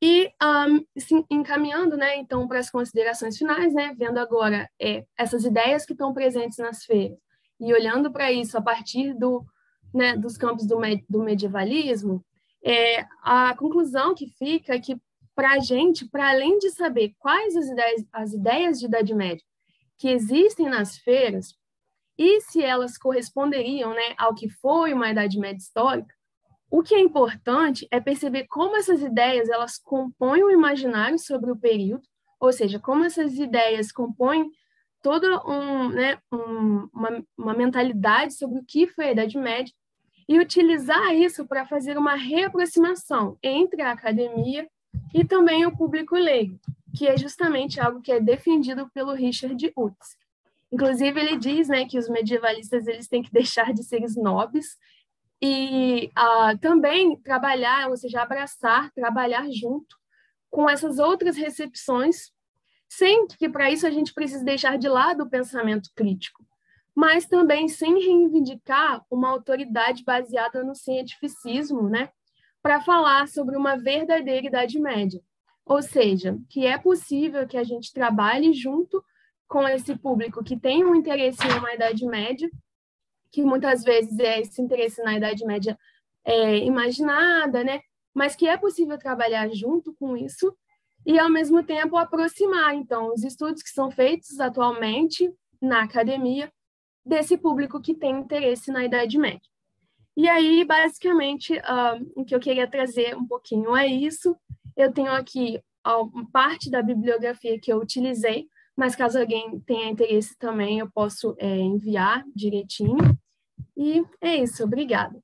S3: E um, encaminhando, né, então, para as considerações finais, né, vendo agora é, essas ideias que estão presentes nas feiras e olhando para isso a partir do, né, dos campos do, do medievalismo, é, a conclusão que fica é que para a gente, para além de saber quais as ideias, as ideias de Idade Média que existem nas feiras e se elas corresponderiam né, ao que foi uma Idade Média histórica, o que é importante é perceber como essas ideias elas compõem o imaginário sobre o período, ou seja, como essas ideias compõem toda um, né, um, uma, uma mentalidade sobre o que foi a Idade Média e utilizar isso para fazer uma reaproximação entre a academia e também o público leigo, que é justamente algo que é defendido pelo Richard Utz. Inclusive, ele diz né, que os medievalistas eles têm que deixar de ser snobs e uh, também trabalhar, ou seja, abraçar, trabalhar junto com essas outras recepções, sem que para isso a gente precise deixar de lado o pensamento crítico, mas também sem reivindicar uma autoridade baseada no cientificismo, né, para falar sobre uma verdadeira Idade Média. Ou seja, que é possível que a gente trabalhe junto com esse público que tem um interesse em uma Idade Média, que muitas vezes é esse interesse na Idade Média é, imaginada, né? mas que é possível trabalhar junto com isso e, ao mesmo tempo, aproximar, então, os estudos que são feitos atualmente na academia desse público que tem interesse na Idade Média. E aí, basicamente, uh, o que eu queria trazer um pouquinho é isso. Eu tenho aqui parte da bibliografia que eu utilizei, mas caso alguém tenha interesse também, eu posso é, enviar direitinho. E é isso, obrigada.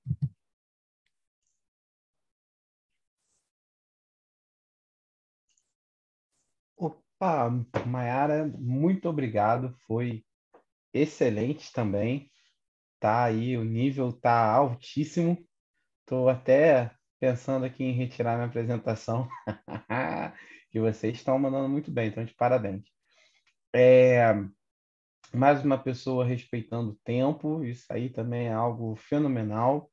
S2: Opa, Mayara, muito obrigado, foi excelente também tá aí, o nível tá altíssimo. Estou até pensando aqui em retirar minha apresentação, que vocês estão mandando muito bem, então de parabéns. É, mais uma pessoa respeitando o tempo, isso aí também é algo fenomenal.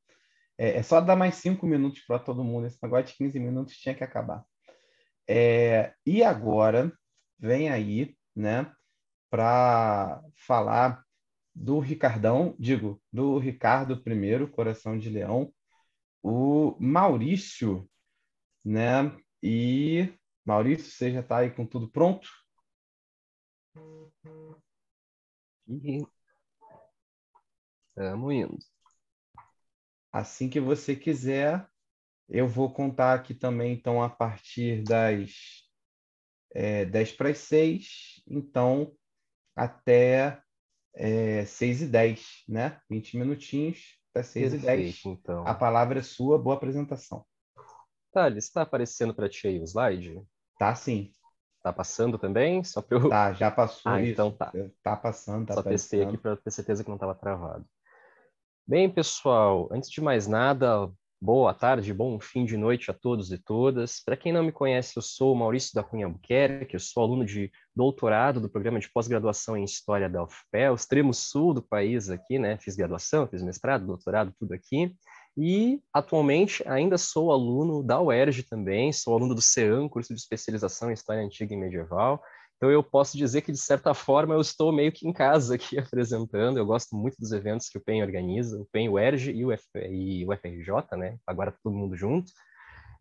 S2: É, é só dar mais cinco minutos para todo mundo, esse negócio de 15 minutos tinha que acabar. É, e agora, vem aí, né, para falar do Ricardão, digo, do Ricardo I, Coração de Leão, o Maurício, né? E Maurício, você já está aí com tudo pronto?
S4: Estamos indo.
S2: Assim que você quiser, eu vou contar aqui também, então, a partir das é, 10 para as 6, então, até é, 6 e 10, né? 20 minutinhos até 6 Perfeito, e 10. Então. A palavra é sua, boa apresentação.
S4: Thales, está aparecendo para ti aí o slide?
S2: Tá sim.
S4: Tá passando também? Só para eu...
S2: Tá, já passou
S4: ah,
S2: isso.
S4: então tá.
S2: Tá passando, tá
S4: Só testei aqui para ter certeza que não estava travado. Bem, pessoal, antes de mais nada, Boa tarde, bom fim de noite a todos e todas. Para quem não me conhece, eu sou Maurício da Cunha Albuquerque, eu sou aluno de doutorado do programa de pós-graduação em História da UFPE, o extremo sul do país aqui, né? Fiz graduação, fiz mestrado, doutorado, tudo aqui. E, atualmente, ainda sou aluno da UERJ também, sou aluno do CEAM, curso de especialização em História Antiga e Medieval. Então eu posso dizer que de certa forma eu estou meio que em casa aqui apresentando. Eu gosto muito dos eventos que o PEN organiza, o PEN, o ERG e o, F, e o FRJ, né? Agora tá todo mundo junto.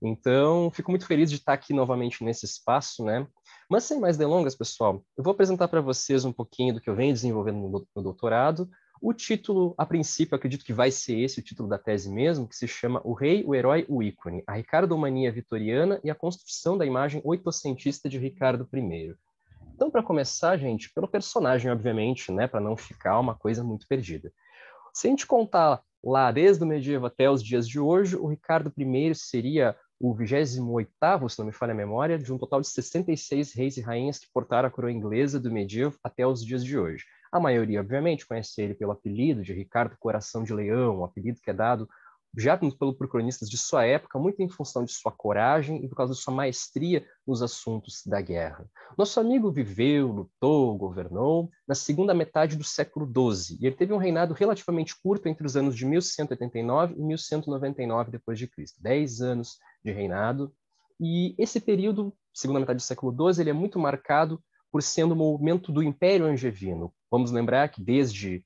S4: Então, fico muito feliz de estar aqui novamente nesse espaço, né? Mas sem mais delongas, pessoal, eu vou apresentar para vocês um pouquinho do que eu venho desenvolvendo no doutorado, O título, a princípio, acredito que vai ser esse o título da tese mesmo, que se chama O Rei, o Herói, o Ícone, a Ricardomania Vitoriana e a construção da imagem oitocentista de Ricardo I. Então, para começar, gente, pelo personagem, obviamente, né, para não ficar uma coisa muito perdida. Se a gente contar lá desde o medievo até os dias de hoje, o Ricardo I seria o 28º, se não me falha a memória, de um total de 66 reis e rainhas que portaram a coroa inglesa do medievo até os dias de hoje. A maioria, obviamente, conhece ele pelo apelido de Ricardo Coração de Leão, um apelido que é dado já por cronistas de sua época, muito em função de sua coragem e por causa de sua maestria nos assuntos da guerra. Nosso amigo viveu, lutou, governou na segunda metade do século XII, e ele teve um reinado relativamente curto entre os anos de 1189 e 1199 depois de Cristo, dez anos de reinado. E esse período, segunda metade do século XII, ele é muito marcado por sendo o movimento do Império Angevino. Vamos lembrar que desde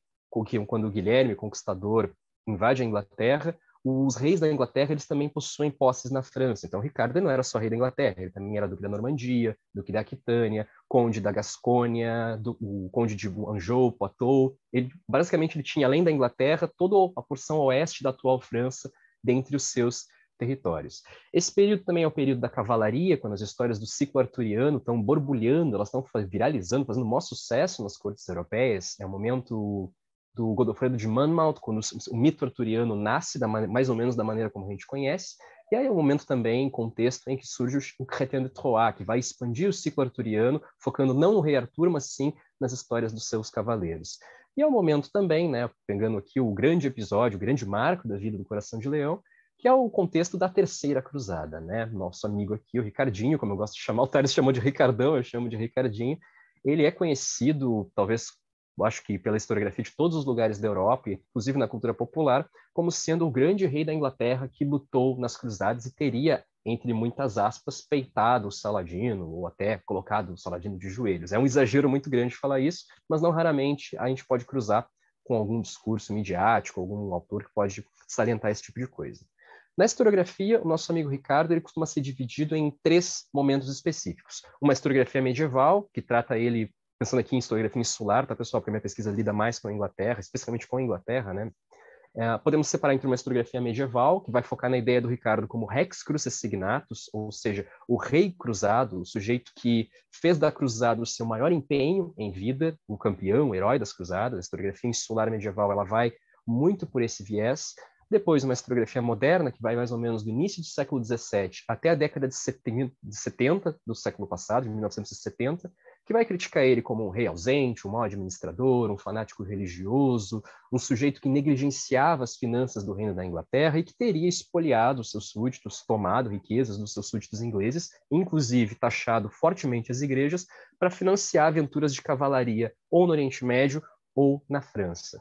S4: quando Guilherme, conquistador, invade a Inglaterra, os reis da Inglaterra eles também possuem posses na França. Então, Ricardo não era só rei da Inglaterra, ele também era duque da Normandia, duque da Aquitânia, conde da Gascônia, do, o conde de Anjou, Poitou. Ele, basicamente, ele tinha, além da Inglaterra, toda a porção oeste da atual França dentre os seus territórios. Esse período também é o período da cavalaria, quando as histórias do ciclo arturiano estão borbulhando, elas estão viralizando, fazendo maior sucesso nas cortes europeias. É o momento do Godofredo de Monmouth, quando o mito arturiano nasce da, mais ou menos da maneira como a gente conhece, e aí é um momento também, contexto, em que surge o Chrétien de Troyes, que vai expandir o ciclo arturiano, focando não no rei Arthur, mas sim nas histórias dos seus cavaleiros. E é um momento também, né, pegando aqui o grande episódio, o grande marco da vida do Coração de Leão, que é o contexto da Terceira Cruzada, né? Nosso amigo aqui, o Ricardinho, como eu gosto de chamar, o Thales chamou de Ricardão, eu chamo de Ricardinho, ele é conhecido, talvez eu acho que pela historiografia de todos os lugares da Europa, inclusive na cultura popular, como sendo o grande rei da Inglaterra que lutou nas cruzadas e teria, entre muitas aspas, peitado o Saladino, ou até colocado o Saladino de joelhos. É um exagero muito grande falar isso, mas não raramente a gente pode cruzar com algum discurso midiático, algum autor que pode salientar esse tipo de coisa. Na historiografia, o nosso amigo Ricardo ele costuma ser dividido em três momentos específicos. Uma historiografia medieval, que trata ele pensando aqui em historiografia insular, tá, pessoal? Porque minha pesquisa lida mais com a Inglaterra, especialmente com a Inglaterra, né? É, podemos separar entre uma historiografia medieval, que vai focar na ideia do Ricardo como Rex Crucis Signatus, ou seja, o rei cruzado, o sujeito que fez da cruzada o seu maior empenho em vida, o campeão, o herói das cruzadas. A historiografia insular medieval ela vai muito por esse viés. Depois, uma historiografia moderna, que vai mais ou menos do início do século XVII até a década de 70 do século passado, de 1970, que vai criticar ele como um rei ausente, um mau administrador, um fanático religioso, um sujeito que negligenciava as finanças do reino da Inglaterra e que teria espoliado seus súditos, tomado riquezas dos seus súditos ingleses, inclusive taxado fortemente as igrejas para financiar aventuras de cavalaria ou no Oriente Médio ou na França.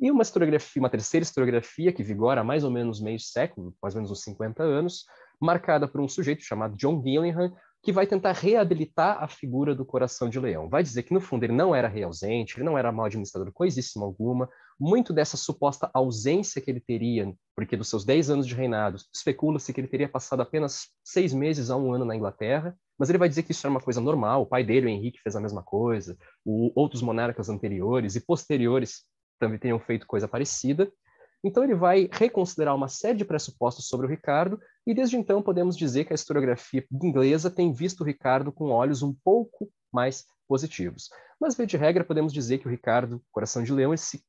S4: E uma historiografia, uma terceira historiografia que vigora há mais ou menos meio século, mais ou menos uns 50 anos, marcada por um sujeito chamado John Gillingham, que vai tentar reabilitar a figura do coração de leão. Vai dizer que, no fundo, ele não era rei ausente, ele não era mau administrador, coisíssima alguma. Muito dessa suposta ausência que ele teria, porque dos seus 10 anos de reinado, especula-se que ele teria passado apenas seis meses a um ano na Inglaterra, mas ele vai dizer que isso era uma coisa normal. O pai dele, o Henrique, fez a mesma coisa, o, outros monarcas anteriores e posteriores também teriam feito coisa parecida. Então ele vai reconsiderar uma série de pressupostos sobre o Ricardo, e desde então podemos dizer que a historiografia inglesa tem visto o Ricardo com olhos um pouco mais positivos. Mas, via de regra, podemos dizer que o Ricardo, Coração de Leão, se,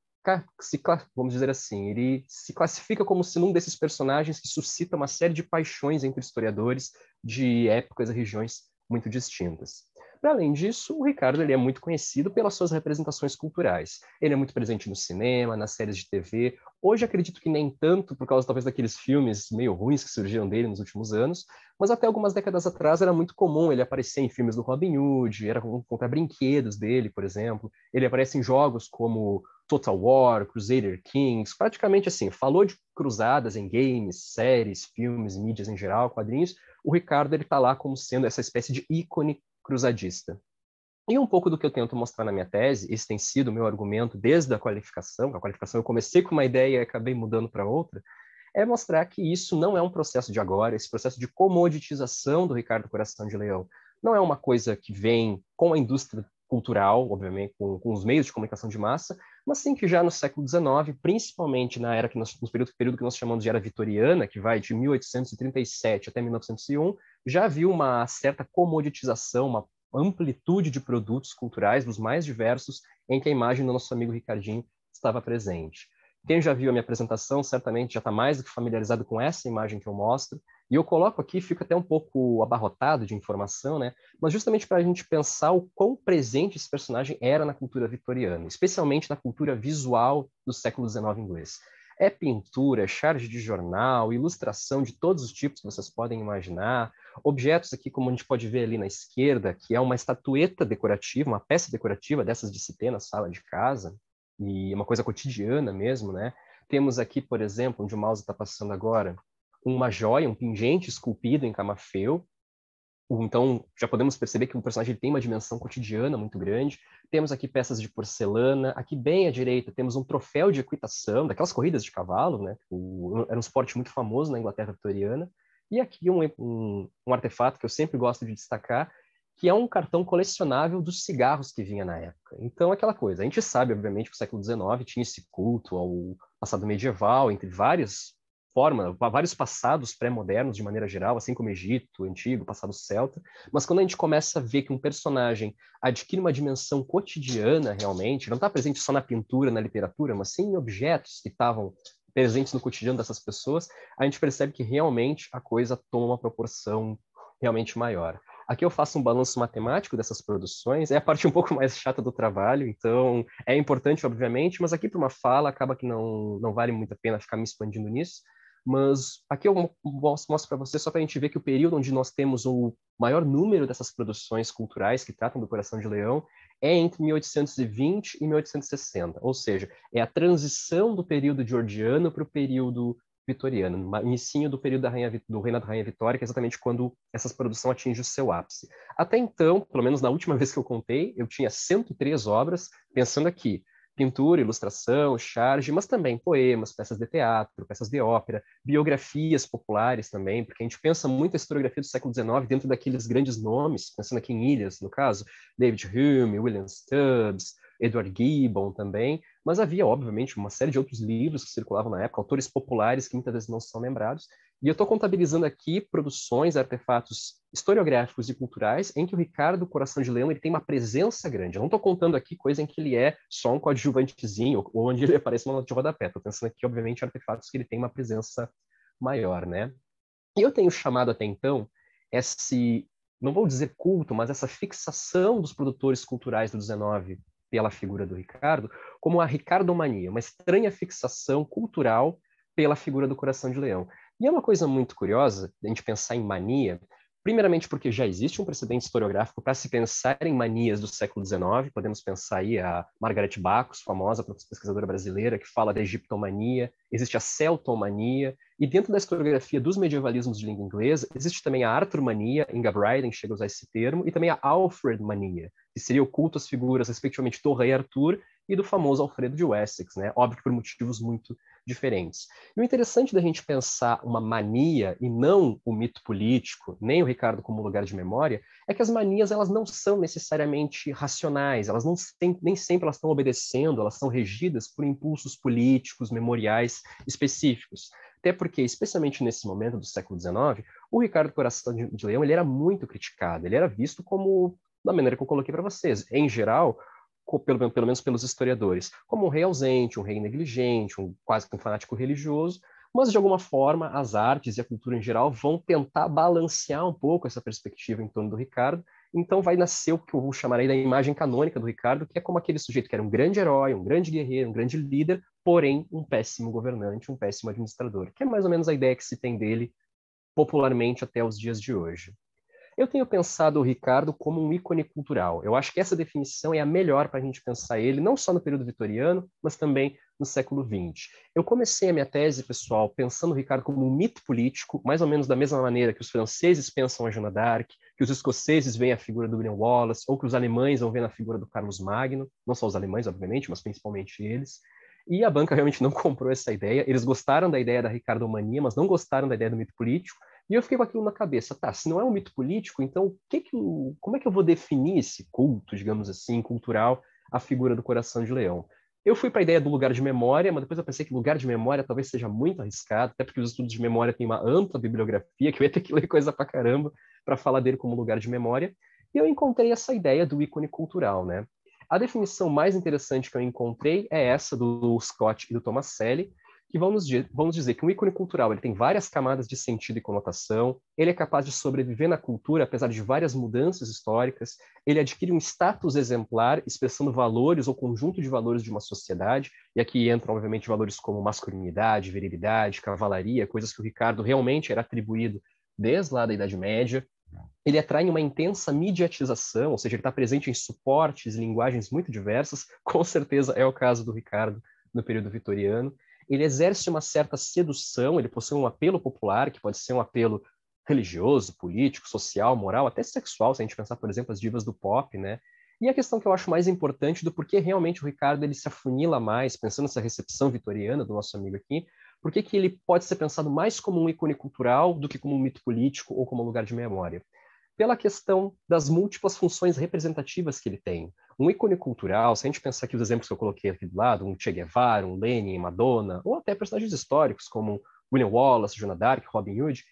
S4: se, vamos dizer assim, ele se classifica como sendo um desses personagens que suscita uma série de paixões entre historiadores de épocas e regiões muito distintas. Para além disso, o Ricardo ele é muito conhecido pelas suas representações culturais. Ele é muito presente no cinema, nas séries de TV. Hoje acredito que nem tanto, por causa talvez daqueles filmes meio ruins que surgiram dele nos últimos anos, mas até algumas décadas atrás era muito comum ele aparecer em filmes do Robin Hood, era contra brinquedos dele, por exemplo. Ele aparece em jogos como Total War, Crusader Kings, praticamente assim, falou de cruzadas em games, séries, filmes, mídias em geral, quadrinhos. O Ricardo ele está lá como sendo essa espécie de ícone cruzadista. E um pouco do que eu tento mostrar na minha tese, esse tem sido o meu argumento desde a qualificação, a qualificação eu comecei com uma ideia e acabei mudando para outra, é mostrar que isso não é um processo de agora, esse processo de comoditização do Ricardo Coração de Leão não é uma coisa que vem com a indústria cultural, obviamente, com, com, os meios de comunicação de massa, mas sim que já no século XIX, principalmente na era que nós, no período, período que nós chamamos de era vitoriana, que vai de 1837 até 1901, já viu uma certa comoditização, uma amplitude de produtos culturais dos mais diversos em que a imagem do nosso amigo Ricardinho estava presente. Quem já viu a minha apresentação certamente já está mais do que familiarizado com essa imagem que eu mostro. E eu coloco aqui, fico até um pouco abarrotado de informação, né? Mas justamente para a gente pensar o quão presente esse personagem era na cultura vitoriana, especialmente na cultura visual do século XIX inglês. É pintura, é charge de jornal, ilustração de todos os tipos que vocês podem imaginar, objetos aqui, como a gente pode ver ali na esquerda, que é uma estatueta decorativa, uma peça decorativa dessas de se ter na sala de casa, e uma coisa cotidiana mesmo, né? Temos aqui, por exemplo, onde o mouse está passando agora, uma joia, um pingente esculpido em camafeu. Então, já podemos perceber que o personagem tem uma dimensão cotidiana muito grande. Temos aqui peças de porcelana. Aqui, bem à direita, temos um troféu de equitação, daquelas corridas de cavalo, né? O, era um esporte muito famoso na Inglaterra vitoriana. E aqui um, um, um artefato que eu sempre gosto de destacar, que é um cartão colecionável dos cigarros que vinha na época. Então, aquela coisa, a gente sabe, obviamente, que o século XIX tinha esse culto ao passado medieval, entre várias formas, vários passados pré-modernos, de maneira geral, assim como Egito, antigo, passado celta, mas quando a gente começa a ver que um personagem adquire uma dimensão cotidiana, realmente, não está presente só na pintura, na literatura, mas sim em objetos que estavam presentes no cotidiano dessas pessoas, a gente percebe que realmente a coisa toma uma proporção realmente maior. Aqui eu faço um balanço matemático dessas produções, é a parte um pouco mais chata do trabalho, então é importante, obviamente, mas aqui para uma fala acaba que não, não vale muito a pena ficar me expandindo nisso. Mas aqui eu mostro para você só para a gente ver que o período onde nós temos o maior número dessas produções culturais que tratam do coração de leão é entre 1820 e 1860, ou seja, é a transição do período georgiano para o período vitoriano, no início do período da rainha, do reinado da Rainha Vitória, que é exatamente quando essa produção atinge o seu ápice. Até então, pelo menos na última vez que eu contei, eu tinha 103 obras, pensando aqui, pintura, ilustração, charge, mas também poemas, peças de teatro, peças de ópera, biografias populares também, porque a gente pensa muito a historiografia do século XIX dentro daqueles grandes nomes, pensando aqui em ilhas, no caso, David Hume, William Stubbs, Edward Gibbon também, mas havia, obviamente, uma série de outros livros que circulavam na época, autores populares que muitas vezes não são lembrados. E eu estou contabilizando aqui produções, artefatos historiográficos e culturais em que o Ricardo Coração de Leão ele tem uma presença grande. Eu não estou contando aqui coisa em que ele é só um coadjuvantezinho, ou onde ele aparece uma nota de rodapé. Estou pensando aqui, obviamente, artefatos que ele tem uma presença maior, né? E eu tenho chamado até então esse, não vou dizer culto, mas essa fixação dos produtores culturais do 19 pela figura do Ricardo, como a Ricardomania, uma estranha fixação cultural pela figura do coração de leão. E é uma coisa muito curiosa a gente pensar em mania, primeiramente porque já existe um precedente historiográfico para se pensar em manias do século XIX, podemos pensar aí a Margaret Bacos, famosa pesquisadora brasileira, que fala da egiptomania, existe a celtomania, e dentro da historiografia dos medievalismos de língua inglesa, existe também a Arthurmania, Inga Bryden chega a usar esse termo, e também a Alfredmania, que seria o culto às figuras, respectivamente, do rei Arthur e do famoso Alfredo de Wessex, né? Óbvio que por motivos muito diferentes. E o interessante da gente pensar uma mania e não o mito político, nem o Ricardo como lugar de memória, é que as manias elas não são necessariamente racionais, elas não nem sempre elas estão obedecendo, elas são regidas por impulsos políticos, memoriais específicos. Até porque, especialmente nesse momento do século XIX, o Ricardo Coração de Leão ele era muito criticado, ele era visto como, da maneira que eu coloquei para vocês, em geral, pelo, pelo menos pelos historiadores, como um rei ausente, um rei negligente, um quase um fanático religioso, mas de alguma forma as artes e a cultura em geral vão tentar balancear um pouco essa perspectiva em torno do Ricardo. Então vai nascer o que eu vou chamar aí da imagem canônica do Ricardo, que é como aquele sujeito que era um grande herói, um grande guerreiro, um grande líder, porém um péssimo governante, um péssimo administrador, que é mais ou menos a ideia que se tem dele popularmente até os dias de hoje. Eu tenho pensado o Ricardo como um ícone cultural. Eu acho que essa definição é a melhor para a gente pensar ele, não só no período vitoriano, mas também no século XX. Eu comecei a minha tese, pessoal, pensando o Ricardo como um mito político, mais ou menos da mesma maneira que os franceses pensam a Joana d'Arc, que os escoceses veem a figura do William Wallace, ou que os alemães vão ver na figura do Carlos Magno, não só os alemães, obviamente, mas principalmente eles. E a banca realmente não comprou essa ideia. Eles gostaram da ideia da Ricardomania, mas não gostaram da ideia do mito político. E eu fiquei com aquilo na cabeça, tá, se não é um mito político, então que que como é que eu vou definir esse culto, digamos assim, cultural, a figura do coração de leão? Eu fui para a ideia do lugar de memória, mas depois eu pensei que lugar de memória talvez seja muito arriscado, até porque os estudos de memória têm uma ampla bibliografia, que eu ia ter que ler coisa para caramba para falar dele como lugar de memória. E eu encontrei essa ideia do ícone cultural, né? A definição mais interessante que eu encontrei é essa do Scott e do Tomaselli, que vão nos, vamos dizer que um ícone cultural ele tem várias camadas de sentido e conotação, ele é capaz de sobreviver na cultura apesar de várias mudanças históricas, ele adquire um status exemplar expressando valores ou conjunto de valores de uma sociedade, e aqui entram, obviamente, valores como masculinidade, virilidade, cavalaria, coisas que o Ricardo realmente era atribuído desde lá da Idade Média. Ele atrai uma intensa mediatização, ou seja, ele está presente em suportes, linguagens muito diversas, com certeza é o caso do Ricardo no período vitoriano ele exerce uma certa sedução, ele possui um apelo popular, que pode ser um apelo religioso, político, social, moral, até sexual, se a gente pensar, por exemplo, as divas do pop, né? E a questão que eu acho mais importante do porquê realmente o Ricardo ele se afunila mais, pensando nessa recepção vitoriana do nosso amigo aqui, por que ele pode ser pensado mais como um ícone cultural do que como um mito político ou como um lugar de memória? Pela questão das múltiplas funções representativas que ele tem. Um ícone cultural, se a gente pensar aqui os exemplos que eu coloquei aqui do lado, um Che Guevara, um Lenin, Madonna, ou até personagens históricos como William Wallace, Joana d'Arc, Robin Hood,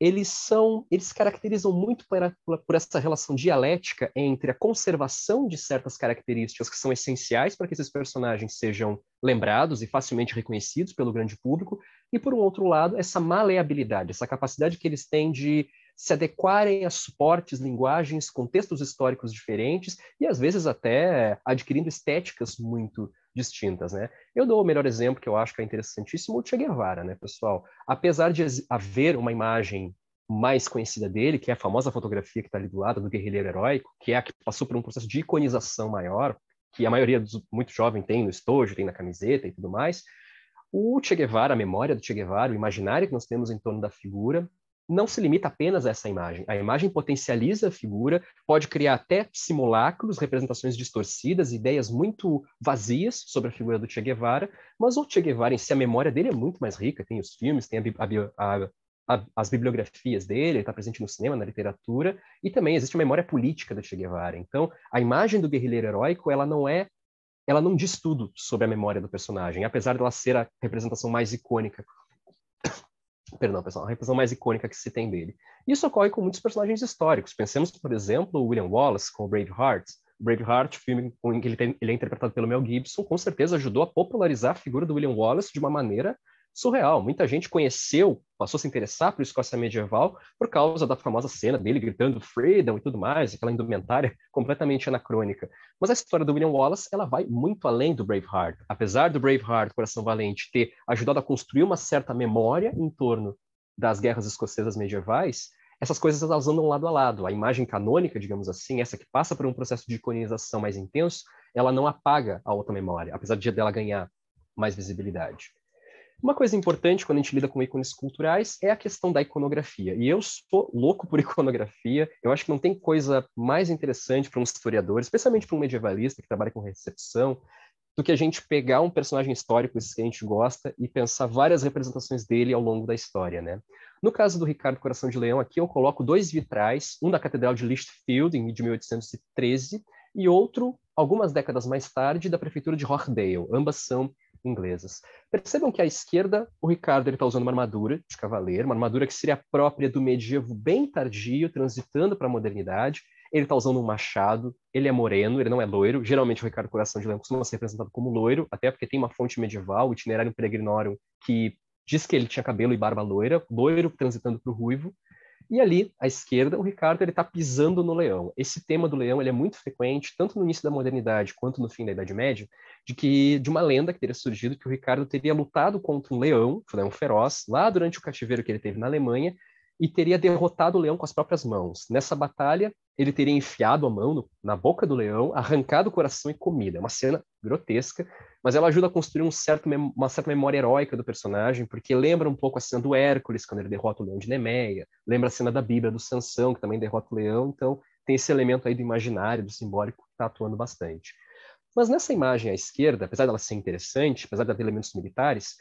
S4: eles são, eles caracterizam muito por, por essa relação dialética entre a conservação de certas características que são essenciais para que esses personagens sejam lembrados e facilmente reconhecidos pelo grande público, e por um outro lado, essa maleabilidade, essa capacidade que eles têm de se adequarem a suportes, linguagens, contextos históricos diferentes e às vezes até adquirindo estéticas muito distintas, né? Eu dou o melhor exemplo que eu acho que é interessantíssimo, o Che Guevara, né, pessoal? Apesar de haver uma imagem mais conhecida dele, que é a famosa fotografia que está ali do lado do guerrilheiro heróico, que é a que passou por um processo de iconização maior, que a maioria dos muito jovem tem no estojo, tem na camiseta e tudo mais. O Che Guevara, a memória do Che Guevara, o imaginário que nós temos em torno da figura, não se limita apenas a essa imagem. A imagem potencializa a figura, pode criar até simulacros, representações distorcidas, ideias muito vazias sobre a figura do Che Guevara, mas o Che Guevara em si, a memória dele é muito mais rica, tem os filmes, tem a, a, a, as bibliografias dele, ele está presente no cinema, na literatura, e também existe uma memória política do Che Guevara. Então, a imagem do guerrilheiro heróico, ela não é ela não diz tudo sobre a memória do personagem, apesar dela ser a representação mais icônica perdão, pessoal, a representação mais icônica que se tem dele. Isso ocorre com muitos personagens históricos. Pensemos, por exemplo, o William Wallace com o Braveheart. Braveheart, filme em que ele, tem, ele é interpretado pelo Mel Gibson, com certeza ajudou a popularizar a figura do William Wallace de uma maneira surreal. Muita gente conheceu, passou a se interessar por Escócia medieval por causa da famosa cena dele gritando freedom e tudo mais, aquela indumentária completamente anacrônica. Mas a história do William Wallace, ela vai muito além do Braveheart. Apesar do Braveheart, Coração Valente, ter ajudado a construir uma certa memória em torno das guerras escocesas medievais, essas coisas elas andam lado a lado. A imagem canônica, digamos assim, essa que passa por um processo de iconização mais intenso, ela não apaga a outra memória, apesar de dela ganhar mais visibilidade. Uma coisa importante quando a gente lida com ícones culturais é a questão da iconografia. E eu sou louco por iconografia. Eu acho que não tem coisa mais interessante para um historiador, especialmente para um medievalista que trabalha com recepção, do que a gente pegar um personagem histórico que a gente gosta e pensar várias representações dele ao longo da história, né? No caso do Ricardo Coração de Leão, aqui eu coloco dois vitrais, um da Catedral de Lichfield, em 1813, e outro, algumas décadas mais tarde, da Prefeitura de Rochdale. Ambas são inglesas. Percebam que à esquerda, o Ricardo está usando uma armadura de cavaleiro, uma armadura que seria própria do medievo bem tardio, transitando para a modernidade. Ele está usando um machado, ele é moreno, ele não é loiro. Geralmente o Ricardo Coração de Leão costuma ser representado como loiro, até porque tem uma fonte medieval, o itinerário peregrinório, que diz que ele tinha cabelo e barba loira, loiro transitando para o ruivo. E ali, à esquerda, o Ricardo ele está pisando no leão. Esse tema do leão ele é muito frequente, tanto no início da modernidade quanto no fim da Idade Média, de que de uma lenda que teria surgido que o Ricardo teria lutado contra um leão, um leão feroz, lá durante o cativeiro que ele teve na Alemanha, e teria derrotado o leão com as próprias mãos. Nessa batalha, ele teria enfiado a mão no, na boca do leão, arrancado o coração e comida. É uma cena grotesca, mas ela ajuda a construir um certo, uma certa memória heróica do personagem, porque lembra um pouco a cena do Hércules, quando ele derrota o leão de Nemeia, lembra a cena da Bíblia do Sansão, que também derrota o leão, então tem esse elemento aí do imaginário, do simbólico, que está atuando bastante. Mas nessa imagem à esquerda, apesar dela ser interessante, apesar de ter elementos militares,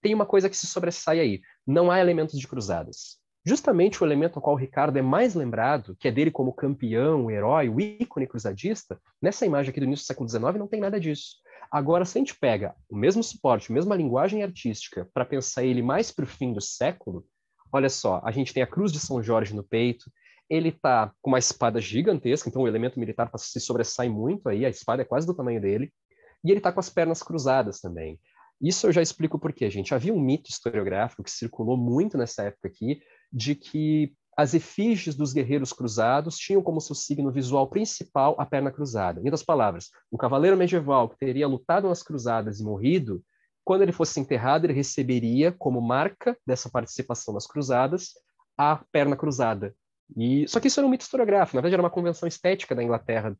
S4: tem uma coisa que se sobressai aí. Não há elementos de cruzadas. Justamente o elemento ao qual o Ricardo é mais lembrado, que é dele como campeão, o herói, o ícone cruzadista, nessa imagem aqui do início do século XIX não tem nada disso. Agora, se a gente pega o mesmo suporte, a mesma linguagem artística, para pensar ele mais para o fim do século, olha só, a gente tem a Cruz de São Jorge no peito, ele está com uma espada gigantesca, então o elemento militar se sobressai muito aí, a espada é quase do tamanho dele, e ele está com as pernas cruzadas também. Isso eu já explico por quê, gente. Havia um mito historiográfico que circulou muito nessa época aqui, de que as efígies dos guerreiros cruzados tinham como seu signo visual principal a perna cruzada. Em outras palavras, um cavaleiro medieval que teria lutado nas cruzadas e morrido, quando ele fosse enterrado, ele receberia como marca dessa participação nas cruzadas a perna cruzada. E só que isso era um mito historiográfico, na verdade era uma convenção estética da Inglaterra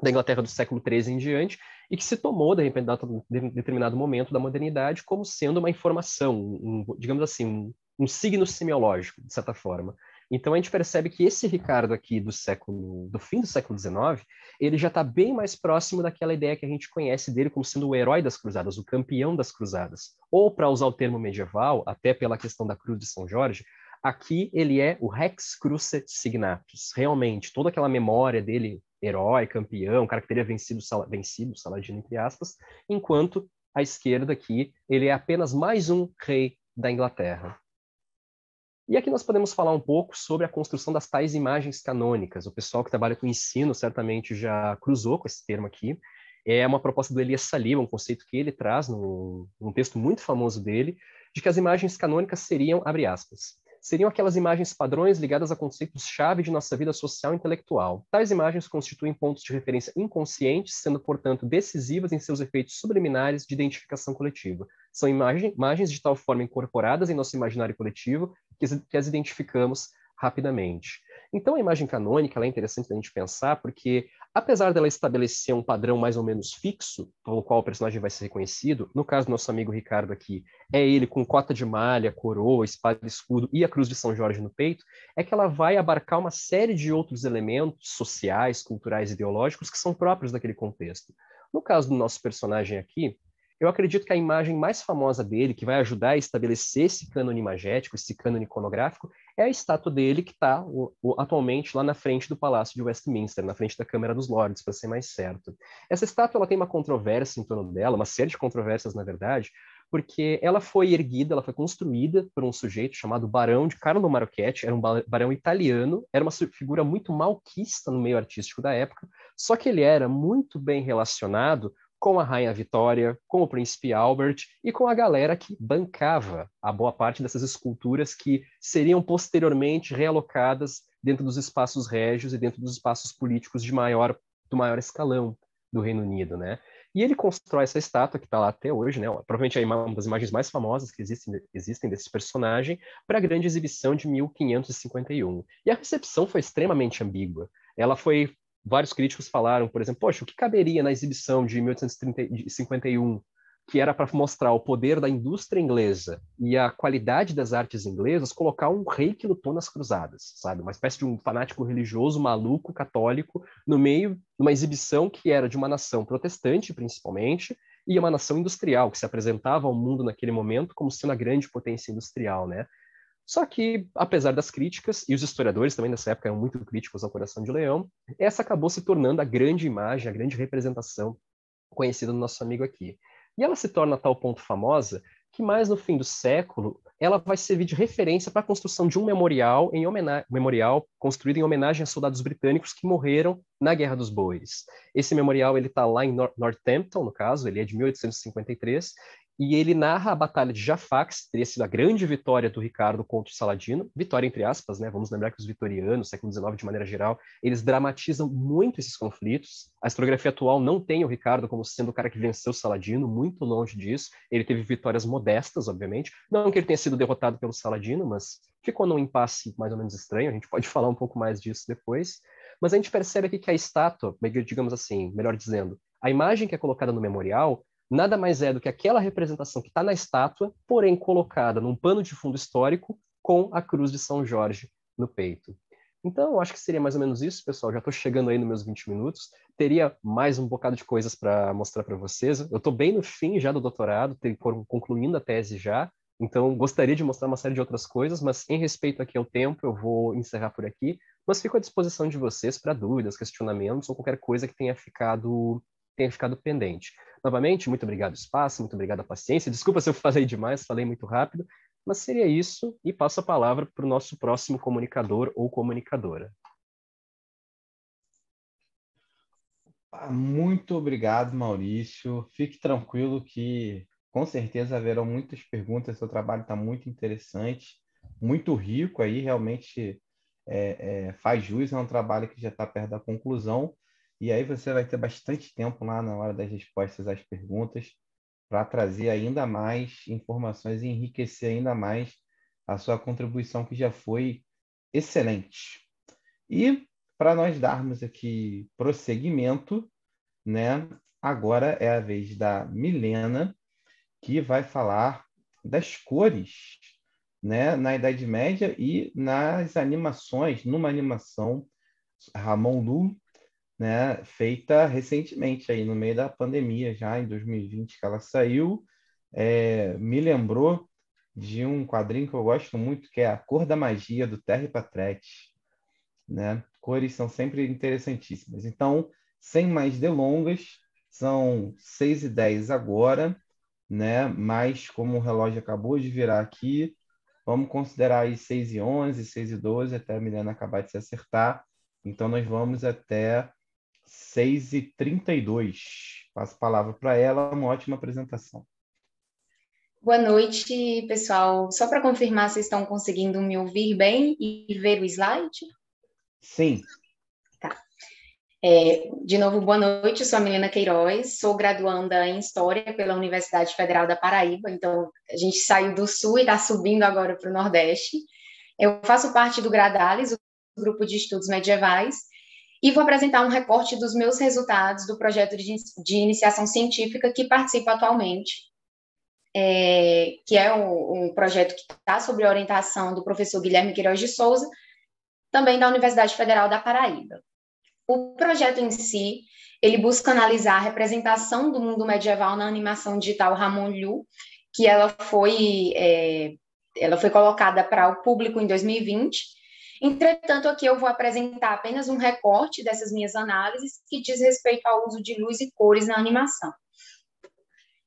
S4: da Inglaterra do século XIII em diante, e que se tomou, de repente, em determinado momento da modernidade, como sendo uma informação, um, digamos assim, um, um signo semiológico, de certa forma. Então a gente percebe que esse Ricardo aqui do século, do fim do século XIX, ele já está bem mais próximo daquela ideia que a gente conhece dele como sendo o herói das cruzadas, o campeão das cruzadas. Ou para usar o termo medieval, até pela questão da Cruz de São Jorge, aqui ele é o Rex Cruce Signatus. Realmente, toda aquela memória dele, herói, campeão, cara que teria vencido, vencido Saladino entre aspas, enquanto à esquerda aqui ele é apenas mais um rei da Inglaterra. E aqui nós podemos falar um pouco sobre a construção das tais imagens canônicas. O pessoal que trabalha com ensino certamente já cruzou com esse termo aqui. É uma proposta do Elias Saliba, um conceito que ele traz num, num texto muito famoso dele, de que as imagens canônicas seriam, abre aspas, seriam aquelas imagens padrões ligadas a conceitos-chave de nossa vida social e intelectual. Tais imagens constituem pontos de referência inconscientes, sendo, portanto, decisivas em seus efeitos subliminares de identificação coletiva. São imagem, imagens de tal forma incorporadas em nosso imaginário coletivo que, as identificamos rapidamente. Então, a imagem canônica é interessante da gente pensar, porque, apesar dela estabelecer um padrão mais ou menos fixo, pelo qual o personagem vai ser reconhecido, no caso do nosso amigo Ricardo aqui, é ele com cota de malha, coroa, espada e escudo e a cruz de São Jorge no peito, é que ela vai abarcar uma série de outros elementos sociais, culturais ideológicos que são próprios daquele contexto. No caso do nosso personagem aqui, eu acredito que a imagem mais famosa dele, que vai ajudar a estabelecer esse cânone imagético, esse cânone iconográfico, é a estátua dele que está atualmente lá na frente do Palácio de Westminster, na frente da Câmara dos Lordes, para ser mais certo. Essa estátua ela tem uma controvérsia em torno dela, uma série de controvérsias, na verdade, porque ela foi erguida, ela foi construída por um sujeito chamado Barão de Carlo Marocchetti, era um barão italiano, era uma figura muito malquista no meio artístico da época, só que ele era muito bem relacionado com a Rainha Vitória, com o Príncipe Albert e com a galera que bancava a boa parte dessas esculturas que seriam posteriormente realocadas dentro dos espaços régios e dentro dos espaços políticos de maior do maior escalão do Reino Unido, né? E ele constrói essa estátua que está lá até hoje, né? Provavelmente é uma das imagens mais famosas que existem, existem desse personagem para a grande exibição de 1551. E a recepção foi extremamente ambígua. Ela foi vários críticos falaram, por exemplo, poxa, o que caberia na exibição de 1851, que era para mostrar o poder da indústria inglesa e a qualidade das artes inglesas, colocar um rei que lutou nas cruzadas, sabe? Uma espécie de um fanático religioso, maluco, católico, no meio de uma exibição que era de uma nação protestante, principalmente, e uma nação industrial, que se apresentava ao mundo naquele momento como sendo a grande potência industrial, né? Só que, apesar das críticas, e os historiadores também nessa época eram muito críticos ao Coração de Leão, essa acabou se tornando a grande imagem, a grande representação conhecida do nosso amigo aqui. E ela se torna a tal ponto famosa que mais no fim do século ela vai servir de referência para a construção de um memorial em homenagem, memorial construído em homenagem a soldados britânicos que morreram na Guerra dos Bois. Esse memorial ele está lá em Northampton, no caso, ele é de 1853 e ele narra a Batalha de Jaffa, que teria sido a grande vitória do Ricardo contra o Saladino, vitória entre aspas, né? Vamos lembrar que os vitorianos, século XIX de maneira geral, eles dramatizam muito esses conflitos. A historiografia atual não tem o Ricardo como sendo o cara que venceu o Saladino, muito longe disso. Ele teve vitórias modestas, obviamente. Não que ele tenha sido derrotado pelo Saladino, mas ficou num impasse mais ou menos estranho. A gente pode falar um pouco mais disso depois. Mas a gente percebe aqui que a estátua, digamos assim, melhor dizendo, a imagem que é colocada no memorial nada mais é do que aquela representação que está na estátua, porém colocada num pano de fundo histórico com a cruz de São Jorge no peito. Então, acho que seria mais ou menos isso, pessoal. Já estou chegando aí nos meus 20 minutos. Teria mais um bocado de coisas para mostrar para vocês. Eu estou bem no fim já do doutorado, concluindo a tese já. Então, gostaria de mostrar uma série de outras coisas, mas em respeito aqui ao tempo, eu vou encerrar por aqui. Mas fico à disposição de vocês para dúvidas, questionamentos ou qualquer coisa que tenha ficado tenha ficado pendente. Novamente, muito obrigado, espaço, muito obrigado a paciência. Desculpa se eu falei demais, falei muito rápido, mas seria isso e passo a palavra para o nosso próximo comunicador ou comunicadora.
S2: Muito obrigado, Maurício. Fique tranquilo que com certeza haverão muitas perguntas. Seu trabalho está muito interessante, muito rico aí, realmente é, é, faz jus, é um trabalho que já está perto da conclusão. E aí você vai ter bastante tempo lá na hora das respostas às perguntas para trazer ainda mais informações e enriquecer ainda mais a sua contribuição, que já foi excelente. E para nós darmos aqui prosseguimento, né? Agora é a vez da Milena, que vai falar das cores, né, na Idade Média e nas animações, numa animação Ramon Lu, né, feita recentemente aí no meio da pandemia, já em 2020 que ela saiu, é, me lembrou de um quadrinho que eu gosto muito, que é A Cor da Magia do Terry Patrete, né? Cores são sempre interessantíssimas. Então, sem mais delongas, são 6 e 10 agora, né? Mas como o relógio acabou de virar aqui, vamos considerar aí 6 e 11, 6 e 12, até a Milena acabar de se acertar. Então, nós vamos até 6 e 32. Passo a palavra para ela, uma ótima apresentação.
S5: Boa noite, pessoal. Só para confirmar, vocês estão conseguindo me ouvir bem e ver o slide?
S2: Sim.
S5: Tá. É, de novo, boa noite, eu sou a Milena Queiroz, sou graduanda em História pela Universidade Federal da Paraíba, então a gente saiu do Sul e está subindo agora para o Nordeste. Eu faço parte do Gradales, o grupo de estudos medievais, e vou apresentar um recorte dos meus resultados do projeto de, de iniciação científica que participo atualmente, é, que é um, um projeto que está sob orientação do professor Guilherme Queiroz de Souza, também da Universidade Federal da Paraíba. O projeto em si, ele busca analisar a representação do mundo medieval na animação digital Ramon Liu, que ela foi, é, ela foi colocada para o público em 2020. Entretanto, aqui eu vou apresentar apenas um recorte dessas minhas análises que diz respeito ao uso de luz e cores na animação.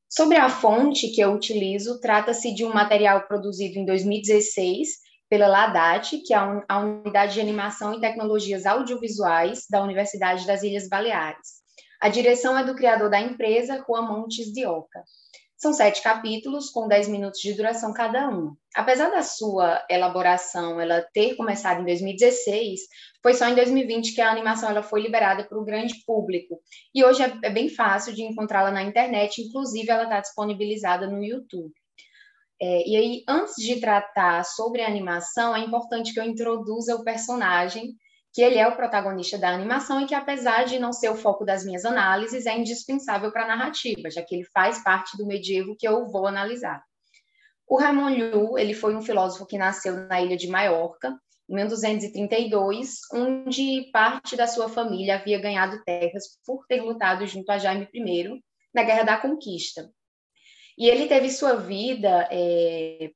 S5: Sobre a fonte que eu utilizo, trata-se de um material produzido em 2016 pela LADAT, que é a Unidade de Animação e Tecnologias Audiovisuais da Universidade das Ilhas Baleares. A direção é do criador da empresa, Juan Montes de Oca. São sete capítulos, com dez minutos de duração cada um. Apesar da sua elaboração ela ter começado em 2016, foi só em 2020 que a animação ela foi liberada para o grande público. E hoje é, é bem fácil de encontrá-la na internet, inclusive ela está disponibilizada no YouTube. É, e aí, antes de tratar sobre a animação, é importante que eu introduza o personagem, que ele é o protagonista da animação e que, apesar de não ser o foco das minhas análises, é indispensável para a narrativa, já que ele faz parte do medievo que eu vou analisar. O Raymond Liu, ele foi um filósofo que nasceu na ilha de Maiorca, em 1232, onde parte da sua família havia ganhado terras por ter lutado junto a Jaime I na Guerra da Conquista. E ele teve sua vida, é,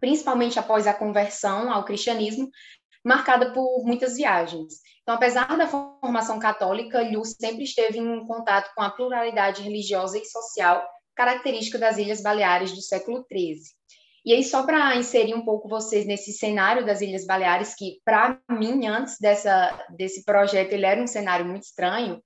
S5: principalmente após a conversão ao cristianismo, marcada por muitas viagens. Então, apesar da formação católica, Liu sempre esteve em contato com a pluralidade religiosa e social característica das Ilhas Baleares do século XIII. E aí, só para inserir um pouco vocês nesse cenário das Ilhas Baleares, que para mim, antes dessa, desse projeto, ele era um cenário muito estranho,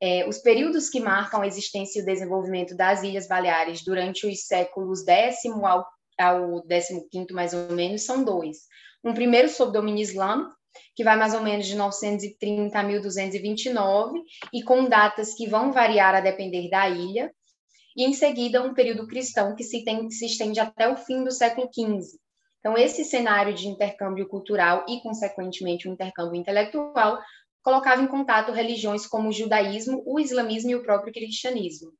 S5: é, os períodos que marcam a existência e o desenvolvimento das Ilhas Baleares durante os séculos X ao, ao XV, mais ou menos, são dois. Um primeiro sob domínio islâmico, que vai mais ou menos de 930 a 1229, e com datas que vão variar a depender da ilha, e em seguida um período cristão que se, tem, que se estende até o fim do século XV. Então, esse cenário de intercâmbio cultural e, consequentemente, o um intercâmbio intelectual colocava em contato religiões como o judaísmo, o islamismo e o próprio cristianismo.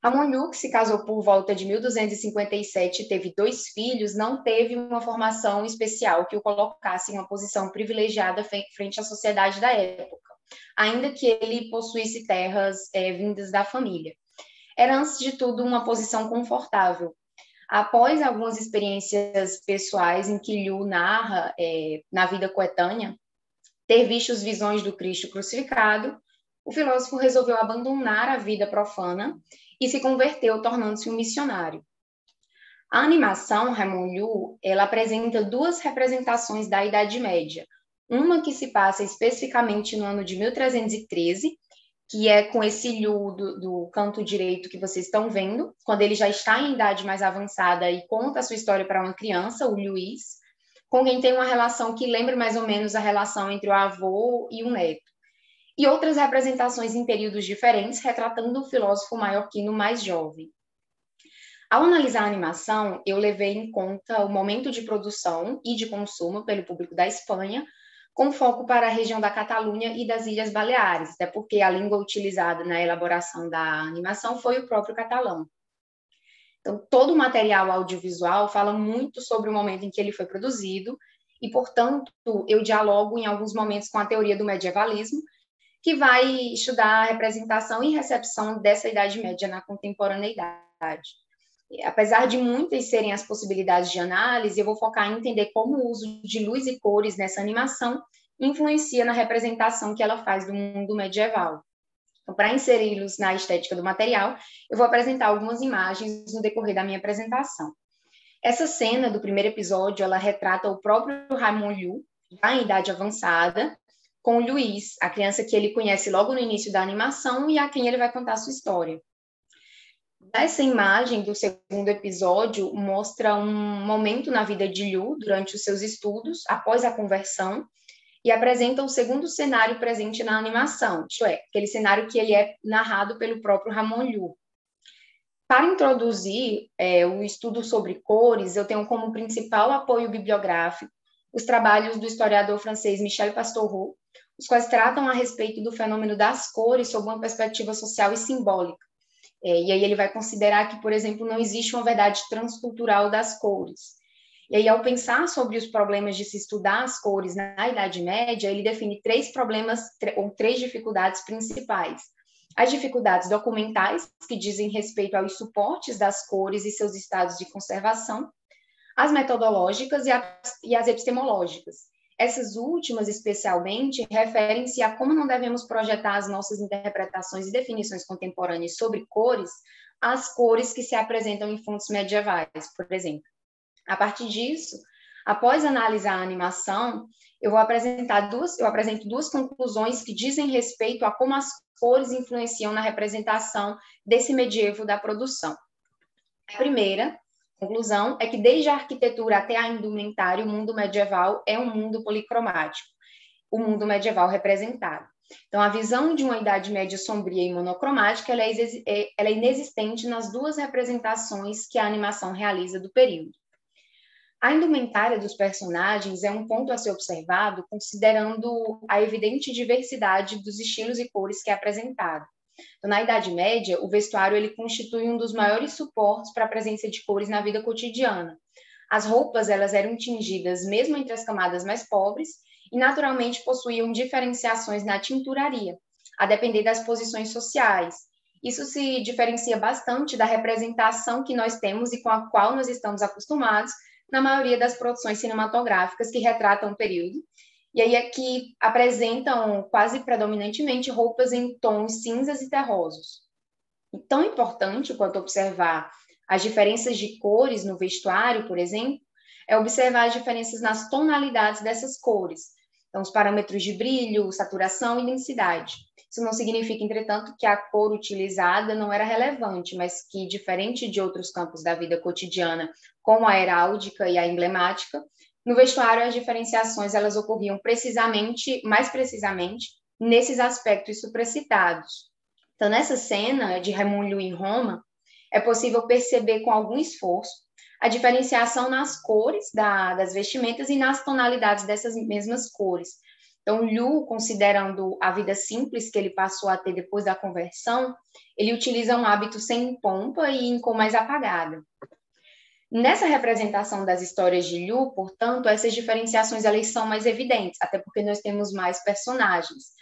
S5: Amonyu, que se casou por volta de 1257 e teve dois filhos, não teve uma formação especial que o colocasse em uma posição privilegiada frente à sociedade da época, ainda que ele possuísse terras é, vindas da família. Era, antes de tudo, uma posição confortável. Após algumas experiências pessoais em que Liu narra é, na vida coetânea, ter visto as visões do Cristo crucificado, o filósofo resolveu abandonar a vida profana e se converteu, tornando-se um missionário. A animação Raymond Liu, ela apresenta duas representações da Idade Média. Uma que se passa especificamente no ano de 1313, que é com esse Liu do, do canto direito que vocês estão vendo, quando ele já está em idade mais avançada e conta a sua história para uma criança, o Luiz, com quem tem uma relação que lembra mais ou menos a relação entre o avô e o neto e outras representações em períodos diferentes, retratando o filósofo maiorquino mais jovem. Ao analisar a animação, eu levei em conta o momento de produção e de consumo pelo público da Espanha, com foco para a região da Catalunha e das Ilhas Baleares, até porque a língua utilizada na elaboração da animação foi o próprio catalão. Então, todo o material audiovisual fala muito sobre o momento em que ele foi produzido, e, portanto, eu dialogo em alguns momentos com a teoria do medievalismo, que vai estudar a representação e recepção dessa Idade Média na contemporaneidade. Apesar de muitas serem as possibilidades de análise, eu vou focar em entender como o uso de luz e cores nessa animação influencia na representação que ela faz do mundo medieval. Então, para inseri-los na estética do material, eu vou apresentar algumas imagens no decorrer da minha apresentação. Essa cena do primeiro episódio, ela retrata o próprio Raymond Liu, já em idade avançada, com o Luiz, a criança que ele conhece logo no início da animação e a quem ele vai contar a sua história. Essa imagem do segundo episódio mostra um momento na vida de Liu durante os seus estudos, após a conversão, e apresenta o segundo cenário presente na animação, isto é, aquele cenário que ele é narrado pelo próprio Ramon Liu. Para introduzir é, o estudo sobre cores, eu tenho como principal apoio bibliográfico os trabalhos do historiador francês Michel Pastoureau, os quais tratam a respeito do fenômeno das cores sob uma perspectiva social e simbólica. É, e aí ele vai considerar que, por exemplo, não existe uma verdade transcultural das cores. E aí, ao pensar sobre os problemas de se estudar as cores na Idade Média, ele define três problemas ou três dificuldades principais. As dificuldades documentais, que dizem respeito aos suportes das cores e seus estados de conservação, as metodológicas e, e as epistemológicas. Essas últimas, especialmente, referem-se a como não devemos projetar as nossas interpretações e definições contemporâneas sobre cores às cores que se apresentam em fontes medievais, por exemplo. A partir disso, após analisar a animação, eu vou apresentar duas, eu apresento duas conclusões que dizem respeito a como as cores influenciam na representação desse medievo da produção. A primeira conclusão é que desde a arquitetura até a indumentária, o mundo medieval é um mundo policromático, o mundo medieval representado. Então, a visão de uma Idade Média sombria e monocromática ela é, é, ela é inexistente nas duas representações que a animação realiza do período. A indumentária dos personagens é um ponto a ser observado, considerando a evidente diversidade dos estilos e cores que é apresentado. Então, na Idade Média, o vestuário ele constitui um dos maiores suportes para a presença de cores na vida cotidiana. As roupas elas eram tingidas mesmo entre as camadas mais pobres e naturalmente possuíam diferenciações na tinturaria, a depender das posições sociais. Isso se diferencia bastante da representação que nós temos e com a qual nós estamos acostumados na maioria das produções cinematográficas que retratam o período e aí aqui apresentam quase predominantemente roupas em tons cinzas e terrosos. E tão importante quanto observar as diferenças de cores no vestuário, por exemplo, é observar as diferenças nas tonalidades dessas cores. Então, os parâmetros de brilho, saturação e densidade. Isso não significa, entretanto, que a cor utilizada não era relevante, mas que, diferente de outros campos da vida cotidiana, como a heráldica e a emblemática, no vestuário, as diferenciações elas ocorriam precisamente, mais precisamente, nesses aspectos supracitados. Então, nessa cena de Raimundo em Roma, é possível perceber com algum esforço a diferenciação nas cores da, das vestimentas e nas tonalidades dessas mesmas cores. Então, Liu, considerando a vida simples que ele passou a ter depois da conversão, ele utiliza um hábito sem pompa e em cor mais apagada. Nessa representação das histórias de Liu, portanto, essas diferenciações elas são mais evidentes, até porque nós temos mais personagens.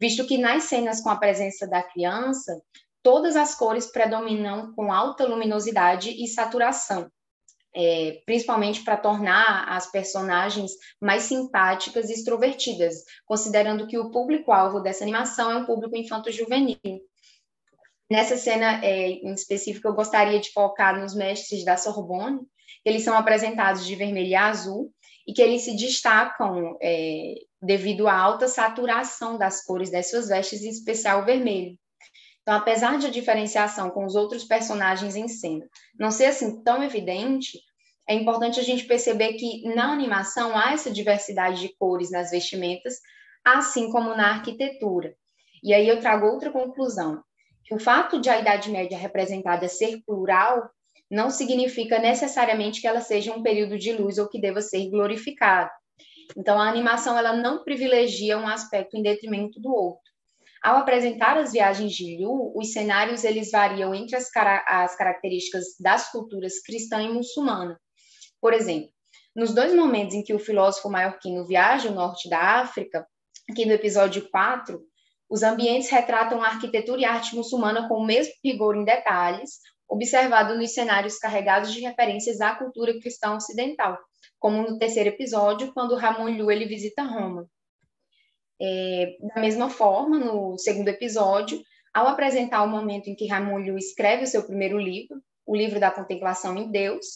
S5: Visto que nas cenas com a presença da criança, todas as cores predominam com alta luminosidade e saturação. é, principalmente para tornar as personagens mais simpáticas e extrovertidas, considerando que o público-alvo dessa animação é um público infanto-juvenil. Nessa cena é, em específico, eu gostaria de focar nos mestres da Sorbonne, eles são apresentados de vermelho e azul, e que eles se destacam é, devido à alta saturação das cores das suas vestes, em especial o vermelho. Então, apesar de a diferenciação com os outros personagens em cena não ser assim tão evidente, é importante a gente perceber que na animação há essa diversidade de cores nas vestimentas, assim como na arquitetura. E aí eu trago outra conclusão, que o fato de a Idade Média representada ser plural não significa necessariamente que ela seja um período de luz ou que deva ser glorificado. Então, a animação ela não privilegia um aspecto em detrimento do outro. Ao apresentar as viagens de Liu, os cenários eles variam entre as, as características das culturas cristã e muçulmana. Por exemplo, nos dois momentos em que o filósofo maiorquino viaja ao norte da África, aqui no episódio 4, os ambientes retratam a arquitetura e a arte muçulmana com o mesmo rigor em detalhes, observado nos cenários carregados de referências à cultura cristã ocidental, como no terceiro episódio, quando Ramon Liu ele visita Roma. É, da mesma forma, no segundo episódio, ao apresentar o momento em que Ramon Liu escreve o seu primeiro livro, o livro da contemplação em Deus,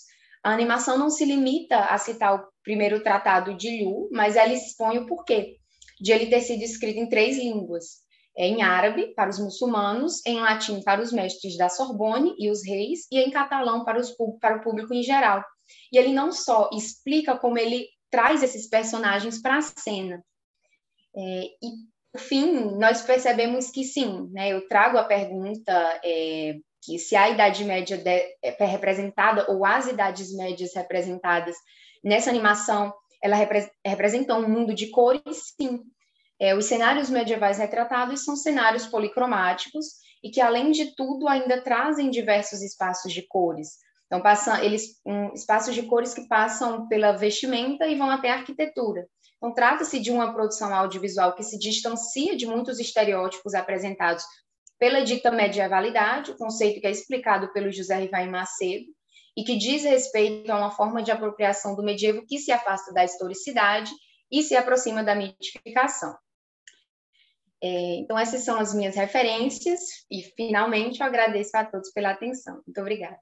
S5: a animação não se limita a citar o primeiro tratado de Liu, mas ela expõe o porquê de ele ter sido escrito em três línguas, em árabe para os muçulmanos, em latim para os mestres da Sorbonne e os reis, e em catalão para, os, para o público em geral. E ele não só explica como ele traz esses personagens para a cena, é, e, por fim, nós percebemos que sim, né, eu trago a pergunta é, que se a Idade Média de, é representada, ou as Idades Médias representadas nessa animação, ela repre, representam um mundo de cores, sim. É, os cenários medievais retratados são cenários policromáticos e que, além de tudo, ainda trazem diversos espaços de cores. Então, passam, eles, um, espaços de cores que passam pela vestimenta e vão até a arquitetura. Então, trata-se de uma produção audiovisual que se distancia de muitos estereótipos apresentados pela dita medievalidade, o conceito que é explicado pelo José Rivaim Macedo, e que diz respeito a uma forma de apropriação do medievo que se afasta da historicidade e se aproxima da mitificação. É, então, essas são as minhas referências, e finalmente eu agradeço a todos pela atenção. Muito obrigada.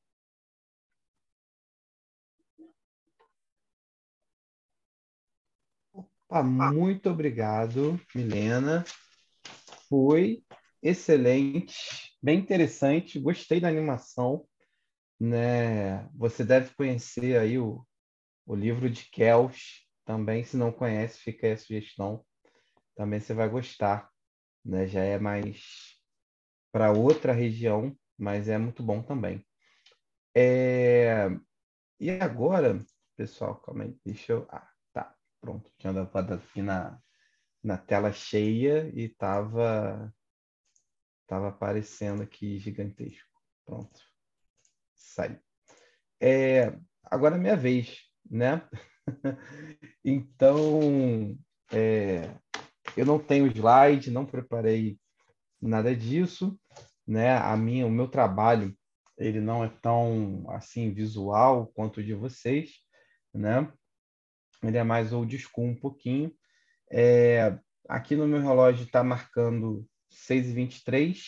S2: Ah, muito obrigado, Milena. Foi excelente, bem interessante. Gostei da animação. Né? Você deve conhecer aí o, o livro de Kelch também. Se não conhece, fica aí a sugestão. Também você vai gostar. Né? Já é mais para outra região, mas é muito bom também. É... E agora, pessoal, calma aí, deixa eu. Ah, Pronto, tinha dado aqui na, na tela cheia e estava tava aparecendo aqui gigantesco. Pronto, saiu. É, agora é minha vez, né? então, é, eu não tenho slide, não preparei nada disso, né? A minha, o meu trabalho, ele não é tão assim visual quanto o de vocês, né? ele é mais old school um pouquinho. É, aqui no meu relógio está marcando 6h23,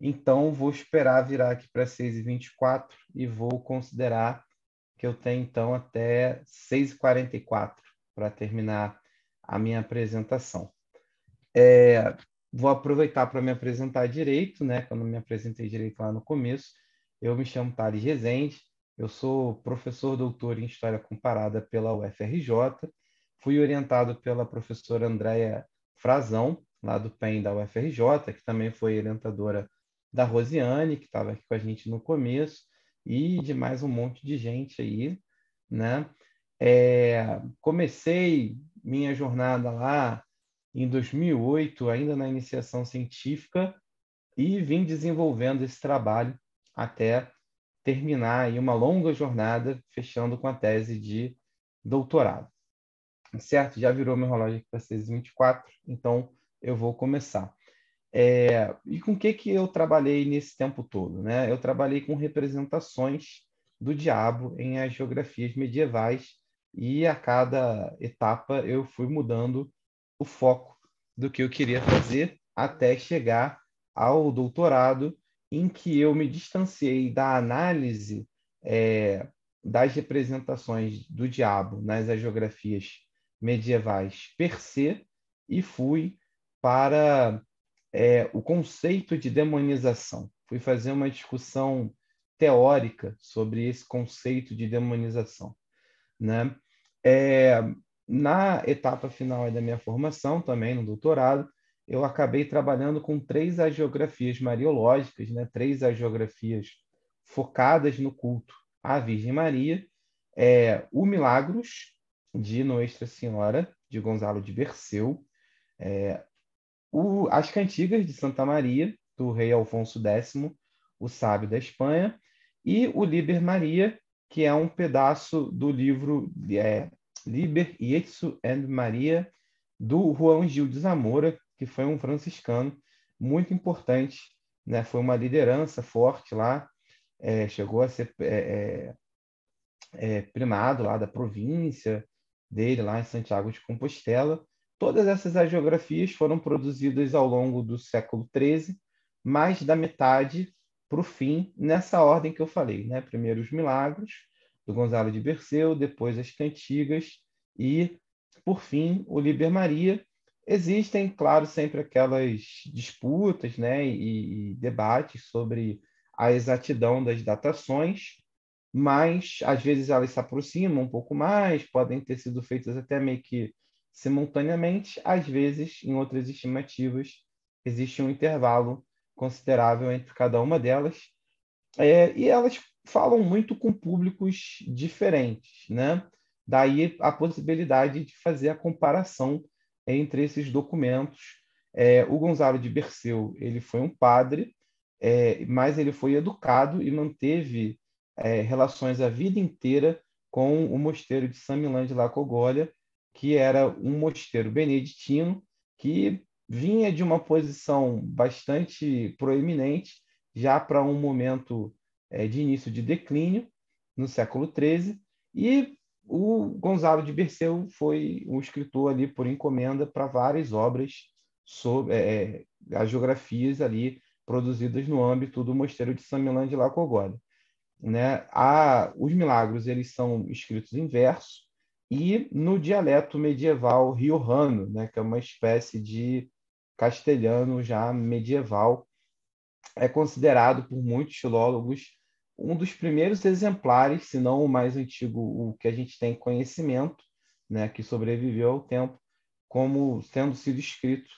S2: então vou esperar virar aqui para 6h24 e vou considerar que eu tenho então até 6h44 para terminar a minha apresentação. É, vou aproveitar para me apresentar direito, né? Quando me apresentei direito lá no começo, eu me chamo Thales Rezende, eu sou professor doutor em História Comparada pela UFRJ, fui orientado pela professora Andréia Frazão, lá do PEN da UFRJ, que também foi orientadora da Rosiane, que estava aqui com a gente no começo, e de mais um monte de gente aí, né? É, comecei minha jornada lá em 2008, ainda na iniciação científica, e vim desenvolvendo esse trabalho até terminar aí uma longa jornada, fechando com a tese de doutorado. Certo? Já virou meu relógio aqui para 6h24, então eu vou começar. É, e com o que, que eu trabalhei nesse tempo todo? Né? Eu trabalhei com representações do diabo em as geografias medievais e a cada etapa eu fui mudando o foco do que eu queria fazer até chegar ao doutorado, em que eu me distanciei da análise é, das representações do diabo nas geografias medievais per se e fui para é, o conceito de demonização. Fui fazer uma discussão teórica sobre esse conceito de demonização. Né? É, na etapa final da minha formação, também no doutorado, eu acabei trabalhando com três agiografias mariológicas, né? três agiografias focadas no culto à Virgem Maria, é, o Milagros, de Nossa Senhora, de Gonzalo de Berceu, é, o, as Cantigas de Santa Maria, do rei Alfonso X, o sábio da Espanha, e o Liber Maria, que é um pedaço do livro é, Liber Jesu and Maria, do Juan Gil de Zamora, que foi um franciscano muito importante, né? foi uma liderança forte lá, é, chegou a ser é, é, é primado lá da província dele, lá em Santiago de Compostela. Todas essas agiografias foram produzidas ao longo do século XIII, mais da metade para o fim, nessa ordem que eu falei. Né? Primeiro os milagros, do Gonzalo de Berceu, depois as cantigas e, por fim, o Liber Maria. Existem, claro, sempre aquelas disputas né, e, e debates sobre a exatidão das datações, mas às vezes elas se aproximam um pouco mais, podem ter sido feitas até meio que simultaneamente, às vezes, em outras estimativas, existe um intervalo considerável entre cada uma delas, é, e elas falam muito com públicos diferentes, né? Daí a possibilidade de fazer a comparação entre esses documentos. É, o Gonzalo de Berceu ele foi um padre, é, mas ele foi educado e manteve é, relações a vida inteira com o mosteiro de São Milão de Lacogolha, que era um mosteiro beneditino que vinha de uma posição bastante proeminente já para um momento é, de início de declínio no século XIII e o Gonzalo de Berceu foi um escritor ali por encomenda para várias obras sobre é, é, as geografias ali produzidas no âmbito do Mosteiro de São Milão de Lacogolha. Né? A, os milagros eles são escritos em verso e no dialeto medieval riojano, né? que é uma espécie de castelhano já medieval, é considerado por muitos filólogos um dos primeiros exemplares, se não o mais antigo, o que a gente tem conhecimento, né, que sobreviveu ao tempo, como tendo sido escrito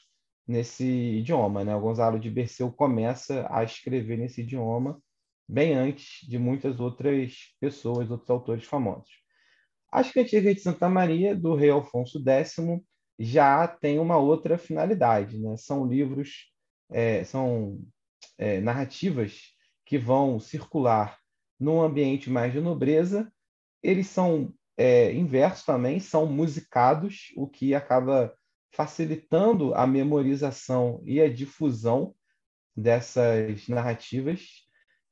S2: nesse idioma. Né? O Gonzalo de Berceu começa a escrever nesse idioma bem antes de muitas outras pessoas, outros autores famosos. As Cantigas de Santa Maria, do rei Alfonso X, já tem uma outra finalidade. Né? São livros, é, são é, narrativas que vão circular num ambiente mais de nobreza, eles são é, inversos também, são musicados, o que acaba facilitando a memorização e a difusão dessas narrativas.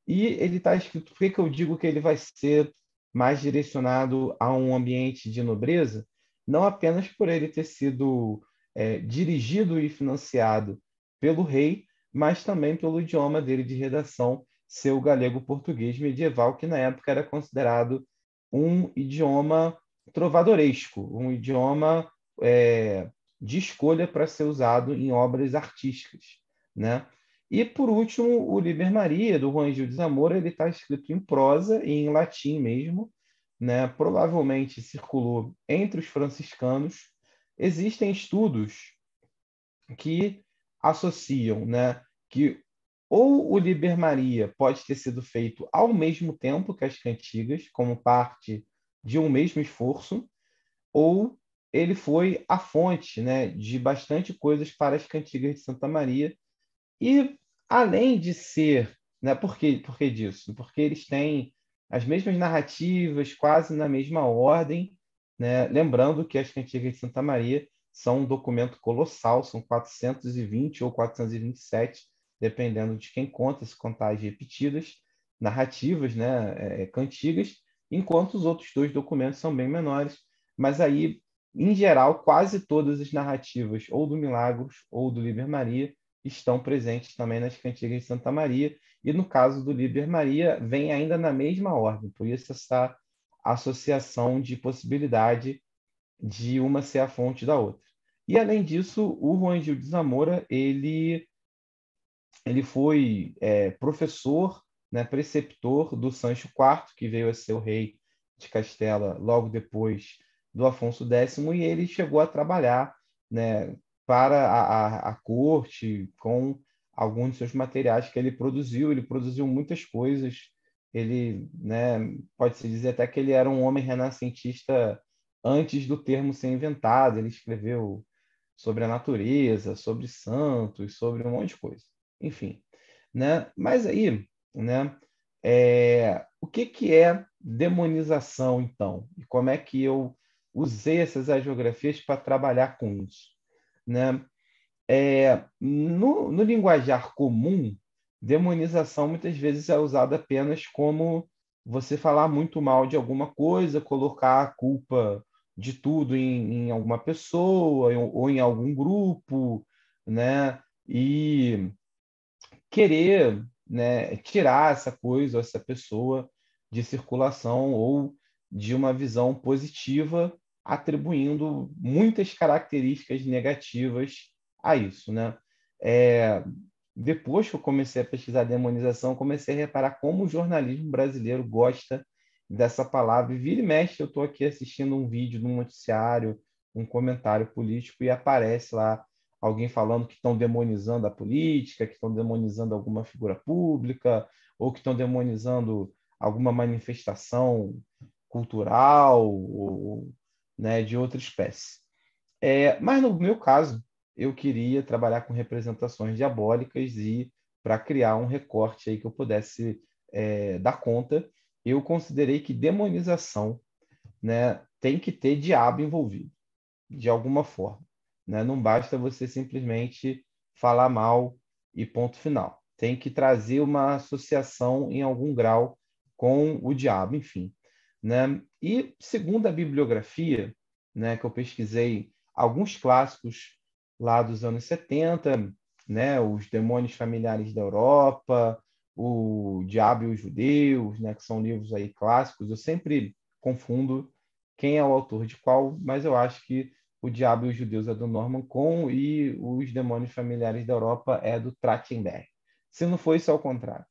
S2: E ele está escrito, por que, que eu digo que ele vai ser mais direcionado a um ambiente de nobreza? Não apenas por ele ter sido é, dirigido e financiado pelo rei, mas também pelo idioma dele de redação, ser o galego-português medieval, que na época era considerado um idioma trovadoresco, um idioma é, de escolha para ser usado em obras artísticas, né? E por último, o Liber Maria do Juan Gil de Zamora, ele está escrito em prosa e em latim mesmo, né? Provavelmente circulou entre os franciscanos. Existem estudos que associam, né, que ou o Liber Maria pode ter sido feito ao mesmo tempo que as cantigas, como parte de um mesmo esforço, ou ele foi a fonte né, de bastante coisas para as cantigas de Santa Maria. E, além de ser. Né, por, que, por que disso? Porque eles têm as mesmas narrativas, quase na mesma ordem. Né? Lembrando que as cantigas de Santa Maria são um documento colossal, são 420 ou 427 dependendo de quem conta, se contagens repetidas, narrativas, né, é, cantigas, enquanto os outros dois documentos são bem menores. Mas aí, em geral, quase todas as narrativas, ou do Milagros ou do Liber Maria, estão presentes também nas cantigas de Santa Maria. E no caso do Liber Maria, vem ainda na mesma ordem, por isso essa associação de possibilidade de uma ser a fonte da outra. E além disso, o Juan Gil de Zamora ele ele foi é, professor, né, preceptor do Sancho IV, que veio a ser o rei de Castela logo depois do Afonso X, e ele chegou a trabalhar né, para a, a, a corte com alguns de seus materiais que ele produziu. Ele produziu muitas coisas. Ele, né, pode-se dizer até que ele era um homem renascentista antes do termo ser inventado. Ele escreveu sobre a natureza, sobre santos, sobre um monte de coisa. Enfim, né? Mas aí, né? É, o que que é demonização então? E como é que eu usei essas agiografias para trabalhar com isso, né? É, no, no linguajar comum, demonização muitas vezes é usada apenas como você falar muito mal de alguma coisa, colocar a culpa de tudo em, em alguma pessoa ou em algum grupo, né? E querer né, tirar essa coisa, essa pessoa de circulação ou de uma visão positiva, atribuindo muitas características negativas a isso, né? É, depois que eu comecei a pesquisar demonização, comecei a reparar como o jornalismo brasileiro gosta dessa palavra. E vira e mexe, eu estou aqui assistindo um vídeo de um noticiário, um comentário político, e aparece lá alguém falando que estão demonizando a política, que estão demonizando alguma figura pública, ou que estão demonizando alguma manifestação cultural ou né, de outra espécie. É, mas no meu caso, eu queria trabalhar com representações diabólicas e para criar um recorte aí que eu pudesse é, dar conta eu considerei que demonização né, tem que ter diabo envolvido, de alguma forma. Né? Não basta você simplesmente falar mal e ponto final. Tem que trazer uma associação em algum grau com o diabo, enfim. Né? E segundo a bibliografia, né, que eu pesquisei alguns clássicos lá dos anos 70, né, os demônios familiares da Europa, o Diabo e os Judeus, né, que são livros aí clássicos. Eu sempre confundo quem é o autor de qual, mas eu acho que o Diabo e os Judeus é do Norman Cohn e os Demônios Familiares da Europa é do Trachtenberg. Se não for isso, é o contrário.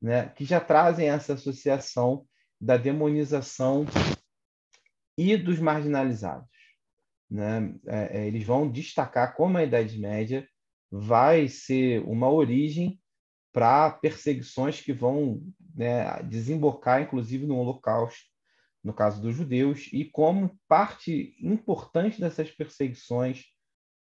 S2: Né? Que já trazem essa associação da demonização e dos marginalizados. Né? É, é eles vão destacar como a Idade Média vai ser uma origem para perseguições que vão né, desembocar, inclusive, no Holocausto, no caso dos judeus, e como parte importante dessas perseguições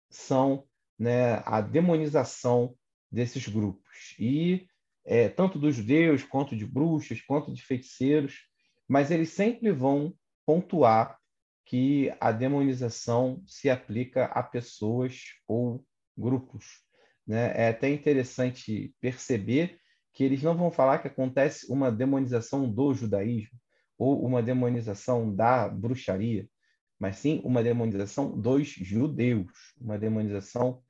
S2: são né, a demonização desses grupos, e é, tanto dos judeus, quanto de bruxas, quanto de feiticeiros, mas eles sempre vão pontuar que a demonização se aplica a pessoas ou grupos. Né? É até interessante perceber que eles não vão falar que acontece uma demonização do judaísmo ou uma demonização da bruxaria, mas sim uma demonização dos judeus, uma demonização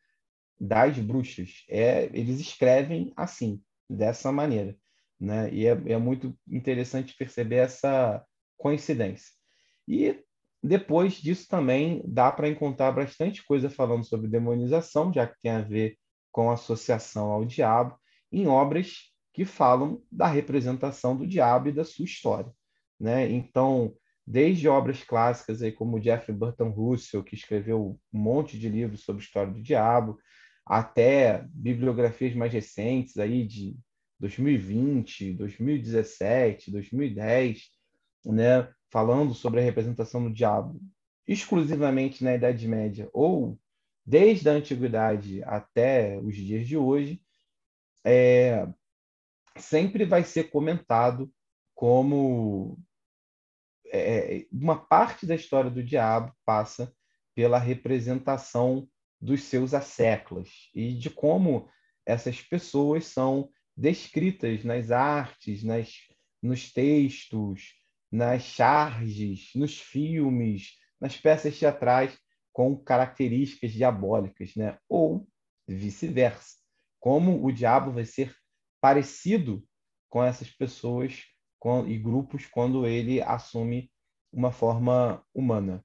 S2: das bruxas. É, eles escrevem assim, dessa maneira. Né? E é, é muito interessante perceber essa coincidência. E depois disso também dá para encontrar bastante coisa falando sobre demonização, já que tem a ver com associação ao diabo em obras que falam da representação do diabo e da sua história. Né? Então, desde obras clássicas aí como Jeffrey Burton Russell, que escreveu um monte de livros sobre a história do diabo, até bibliografias mais recentes aí de 2020, 2017, 2010, né, falando sobre a representação do diabo exclusivamente na Idade Média ou desde a antiguidade até os dias de hoje, é, sempre vai ser comentado como é, uma parte da história do diabo passa pela representação dos seus asseclas e de como essas pessoas são descritas nas artes, nas, nos textos, nas charges, nos filmes, nas peças teatrais com características diabólicas, né? Ou vice-versa. Como o diabo vai ser parecido com essas pessoas e grupos quando ele assume uma forma humana.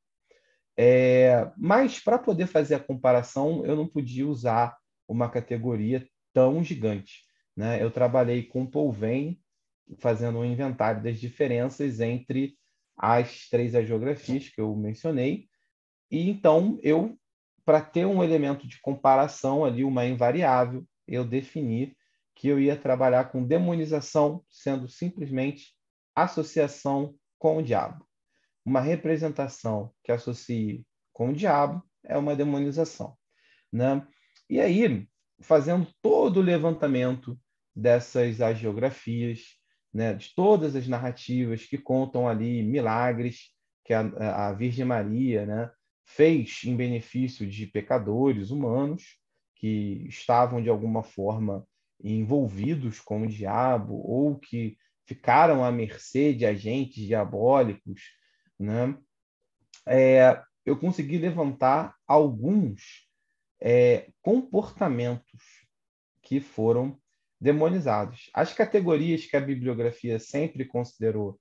S2: É, mas para poder fazer a comparação, eu não podia usar uma categoria tão gigante. Né? Eu trabalhei com Paul Vane, fazendo um inventário das diferenças entre as três geografias que eu mencionei. E então eu, para ter um elemento de comparação ali, uma invariável, eu defini que eu ia trabalhar com demonização, sendo simplesmente associação com o diabo. Uma representação que associe com o diabo é uma demonização. Né? E aí, fazendo todo o levantamento dessas agiografias, né, de todas as narrativas que contam ali milagres que a, a Virgem Maria né, fez em benefício de pecadores humanos que estavam de alguma forma envolvidos com o diabo ou que ficaram à mercê de agentes diabólicos, né? É, eu consegui levantar alguns é, comportamentos que foram demonizados. As categorias que a bibliografia sempre considerou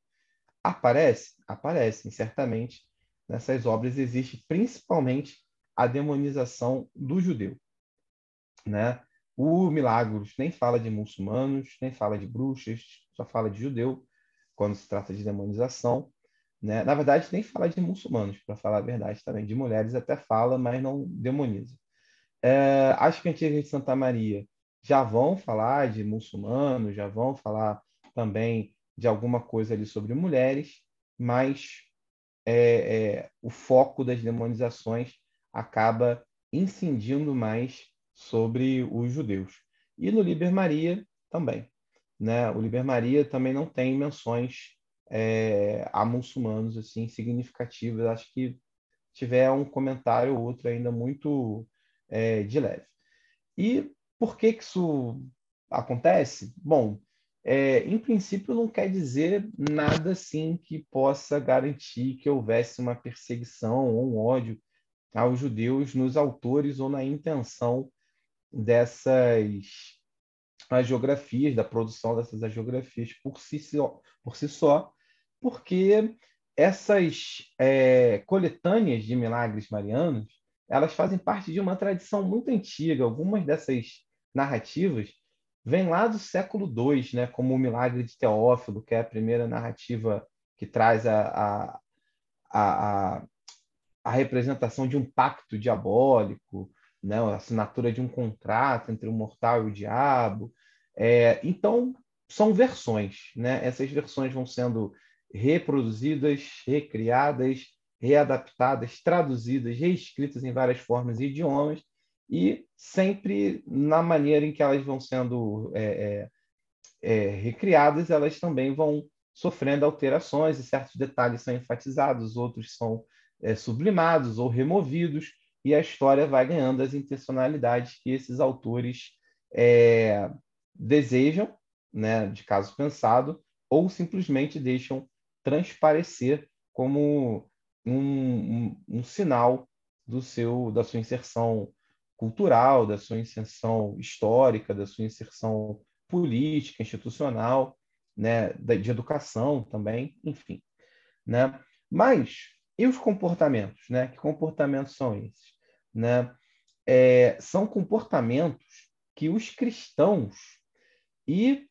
S2: aparecem? Aparecem, certamente. Nessas obras existe principalmente a demonização do judeu. Né? O Milagros nem fala de muçulmanos, nem fala de bruxas, só fala de judeu quando se trata de demonização. Né? Na verdade, nem fala de muçulmanos, para falar a verdade também. De mulheres até fala, mas não demoniza. É, as cantigas de Santa Maria já vão falar de muçulmanos, já vão falar também de alguma coisa ali sobre mulheres, mas é, é, o foco das demonizações acaba incidindo mais sobre os judeus. E no Liber Maria também. Né? O Liber Maria também não tem menções é, a muçulmanos assim significativas. Acho que tiver um comentário ou outro ainda muito é, de leve. E por que, que isso acontece? Bom, é, em princípio não quer dizer nada assim que possa garantir que houvesse uma perseguição ou um ódio aos judeus nos autores ou na intenção dessas geografias, da produção dessas geografias por si só, por si só porque essas é, coletâneas de milagres marianos elas fazem parte de uma tradição muito antiga. Algumas dessas narrativas vêm lá do século II, né, como o Milagre de Teófilo, que é a primeira narrativa que traz a, a, a, a representação de um pacto diabólico, né, a assinatura de um contrato entre o mortal e o diabo. É, então, são versões. Né? Essas versões vão sendo reproduzidas, recriadas, readaptadas, traduzidas, reescritas em várias formas e idiomas, e sempre na maneira em que elas vão sendo é, é, é, recriadas, elas também vão sofrendo alterações e certos detalhes são enfatizados, outros são é, sublimados ou removidos, e a história vai ganhando as intencionalidades que esses autores é, desejam, né, de caso pensado, ou simplesmente deixam transparecer como um, um, um sinal do seu da sua inserção cultural, da sua inserção histórica, da sua inserção política, institucional, né, de educação também, enfim, né? Mas e os comportamentos, né? Que comportamentos são esses, né? É, são comportamentos que os cristãos e,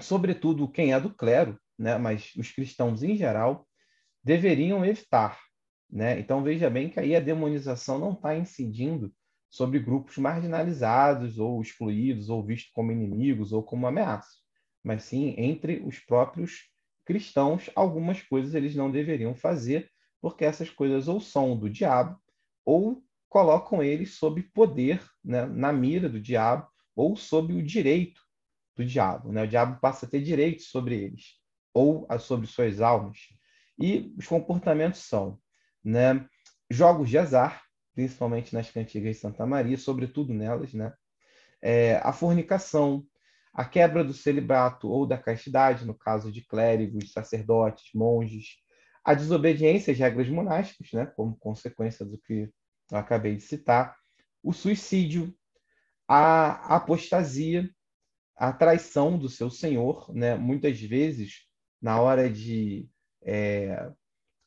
S2: sobretudo, quem é do clero, né? Mas os cristãos em geral deveriam evitar, né? Então veja bem que aí a demonização não está incidindo sobre grupos marginalizados ou excluídos ou vistos como inimigos ou como ameaças, mas sim entre os próprios cristãos, algumas coisas eles não deveriam fazer, porque essas coisas ou são do diabo ou colocam eles sob poder, né, na mira do diabo ou sob o direito do diabo. Né? O diabo passa a ter direitos sobre eles ou sobre suas almas. E os comportamentos são né, jogos de azar, principalmente nas cantigas de Santa Maria, sobretudo nelas, né? É, a fornicação, a quebra do celibato ou da castidade, no caso de clérigos, sacerdotes, monges, a desobediência às regras monásticas, né, como consequência do que eu acabei de citar, o suicídio, a apostasia, a traição do seu senhor, né, muitas vezes, na hora de é,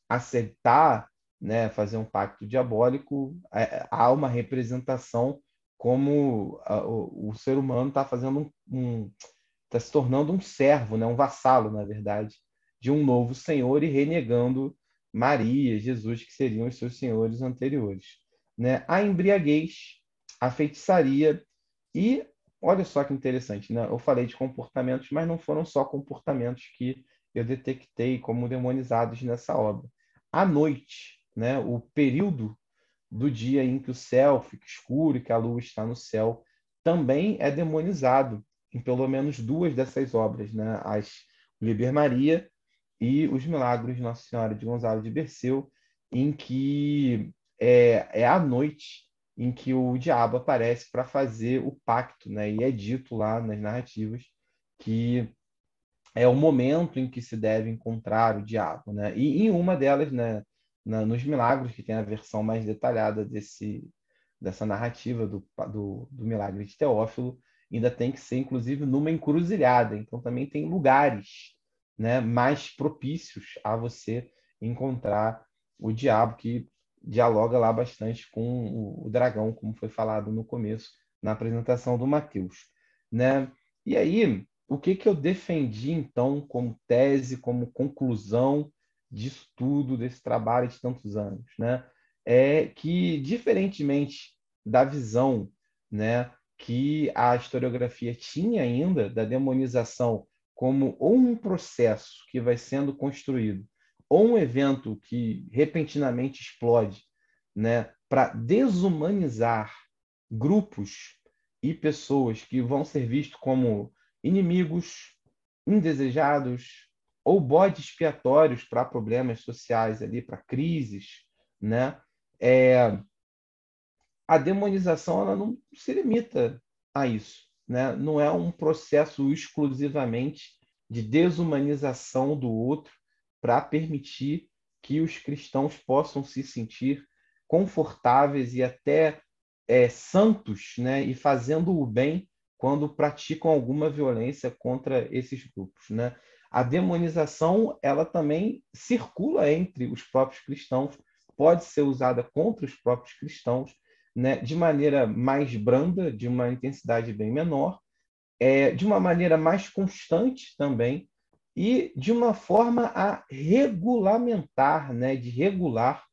S2: aceitar, né, fazer um pacto diabólico, é, há uma representação como a, o, o, ser humano está fazendo um, está se tornando um servo, né, um vassalo, na verdade, de um novo senhor e renegando Maria, Jesus, que seriam os seus senhores anteriores. Né? A embriaguez, a feitiçaria e, olha só que interessante, né? eu falei de comportamentos, mas não foram só comportamentos que eu detectei como demonizados nessa obra. À noite, né? o período do dia em que o céu fica escuro e que a lua está no céu, também é demonizado em pelo menos duas dessas obras, né? As Liber Maria e os Milagres de Nossa Senhora de Gonzalo de Berceu, em que é, é à noite em que o diabo aparece para fazer o pacto, né? E é dito lá nas narrativas que é o momento em que se deve encontrar o diabo, né? E em uma delas, né, na, nos Milagres, que tem a versão mais detalhada desse, dessa narrativa do, do, do milagre de Teófilo, ainda tem que ser, inclusive, numa encruzilhada. Então, também tem lugares né, mais propícios a você encontrar o diabo, que dialoga lá bastante com o, dragão, como foi falado no começo, na apresentação do Mateus. Né? E aí, o que, que eu defendi, então, como tese, como conclusão disso tudo, desse trabalho de tantos anos, né? É que, diferentemente da visão, né, que a historiografia tinha ainda da demonização como ou um processo que vai sendo construído, ou um evento que repentinamente explode, né, para desumanizar grupos e pessoas que vão ser vistos como inimigos, indesejados, ou bodes expiatórios para problemas sociais ali, para crises, né? É, a demonização ela não se limita a isso, né? Não é um processo exclusivamente de desumanização do outro para permitir que os cristãos possam se sentir confortáveis e até é, santos, né? E fazendo o bem quando praticam alguma violência contra esses grupos, né? a demonização ela também circula entre os próprios cristãos, pode ser usada contra os próprios cristãos, né, de maneira mais branda, de uma intensidade bem menor, é, de uma maneira mais constante também, e de uma forma a regulamentar, né, de regular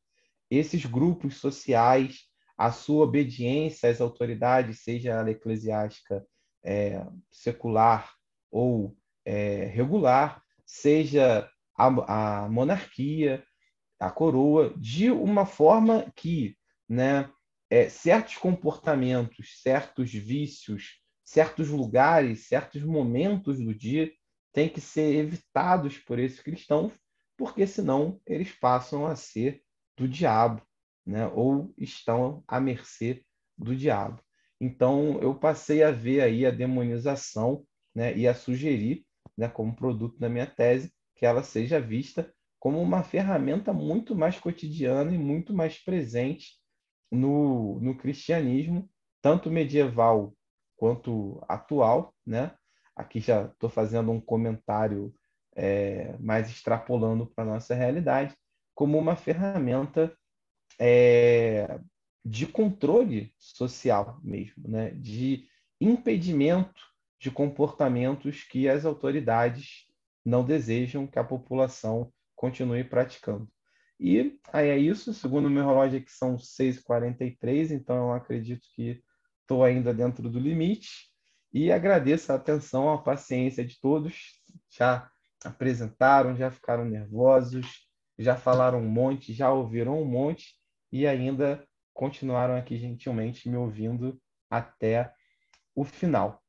S2: esses grupos sociais, a sua obediência às autoridades, seja ela eclesiástica, é, secular ou é, regular, seja a, a, monarquia, a coroa, de uma forma que né, é, certos comportamentos, certos vícios, certos lugares, certos momentos do dia têm que ser evitados por esses cristãos, porque senão eles passam a ser do diabo, né? ou estão à mercê do diabo. Então, eu passei a ver aí a demonização né? e a sugerir né, como produto da minha tese, que ela seja vista como uma ferramenta muito mais cotidiana e muito mais presente no, no cristianismo, tanto medieval quanto atual. Né? Aqui já estou fazendo um comentário é, mais extrapolando para a nossa realidade, como uma ferramenta é, de controle social mesmo, né? de impedimento de comportamentos que as autoridades não desejam que a população continue praticando. E aí é isso, segundo o meu relógio aqui são 6h43, então eu acredito que estou ainda dentro do limite e agradeço a atenção, a paciência de todos, já apresentaram, já ficaram nervosos, já falaram um monte, já ouviram um monte e ainda continuaram aqui gentilmente me ouvindo até o final.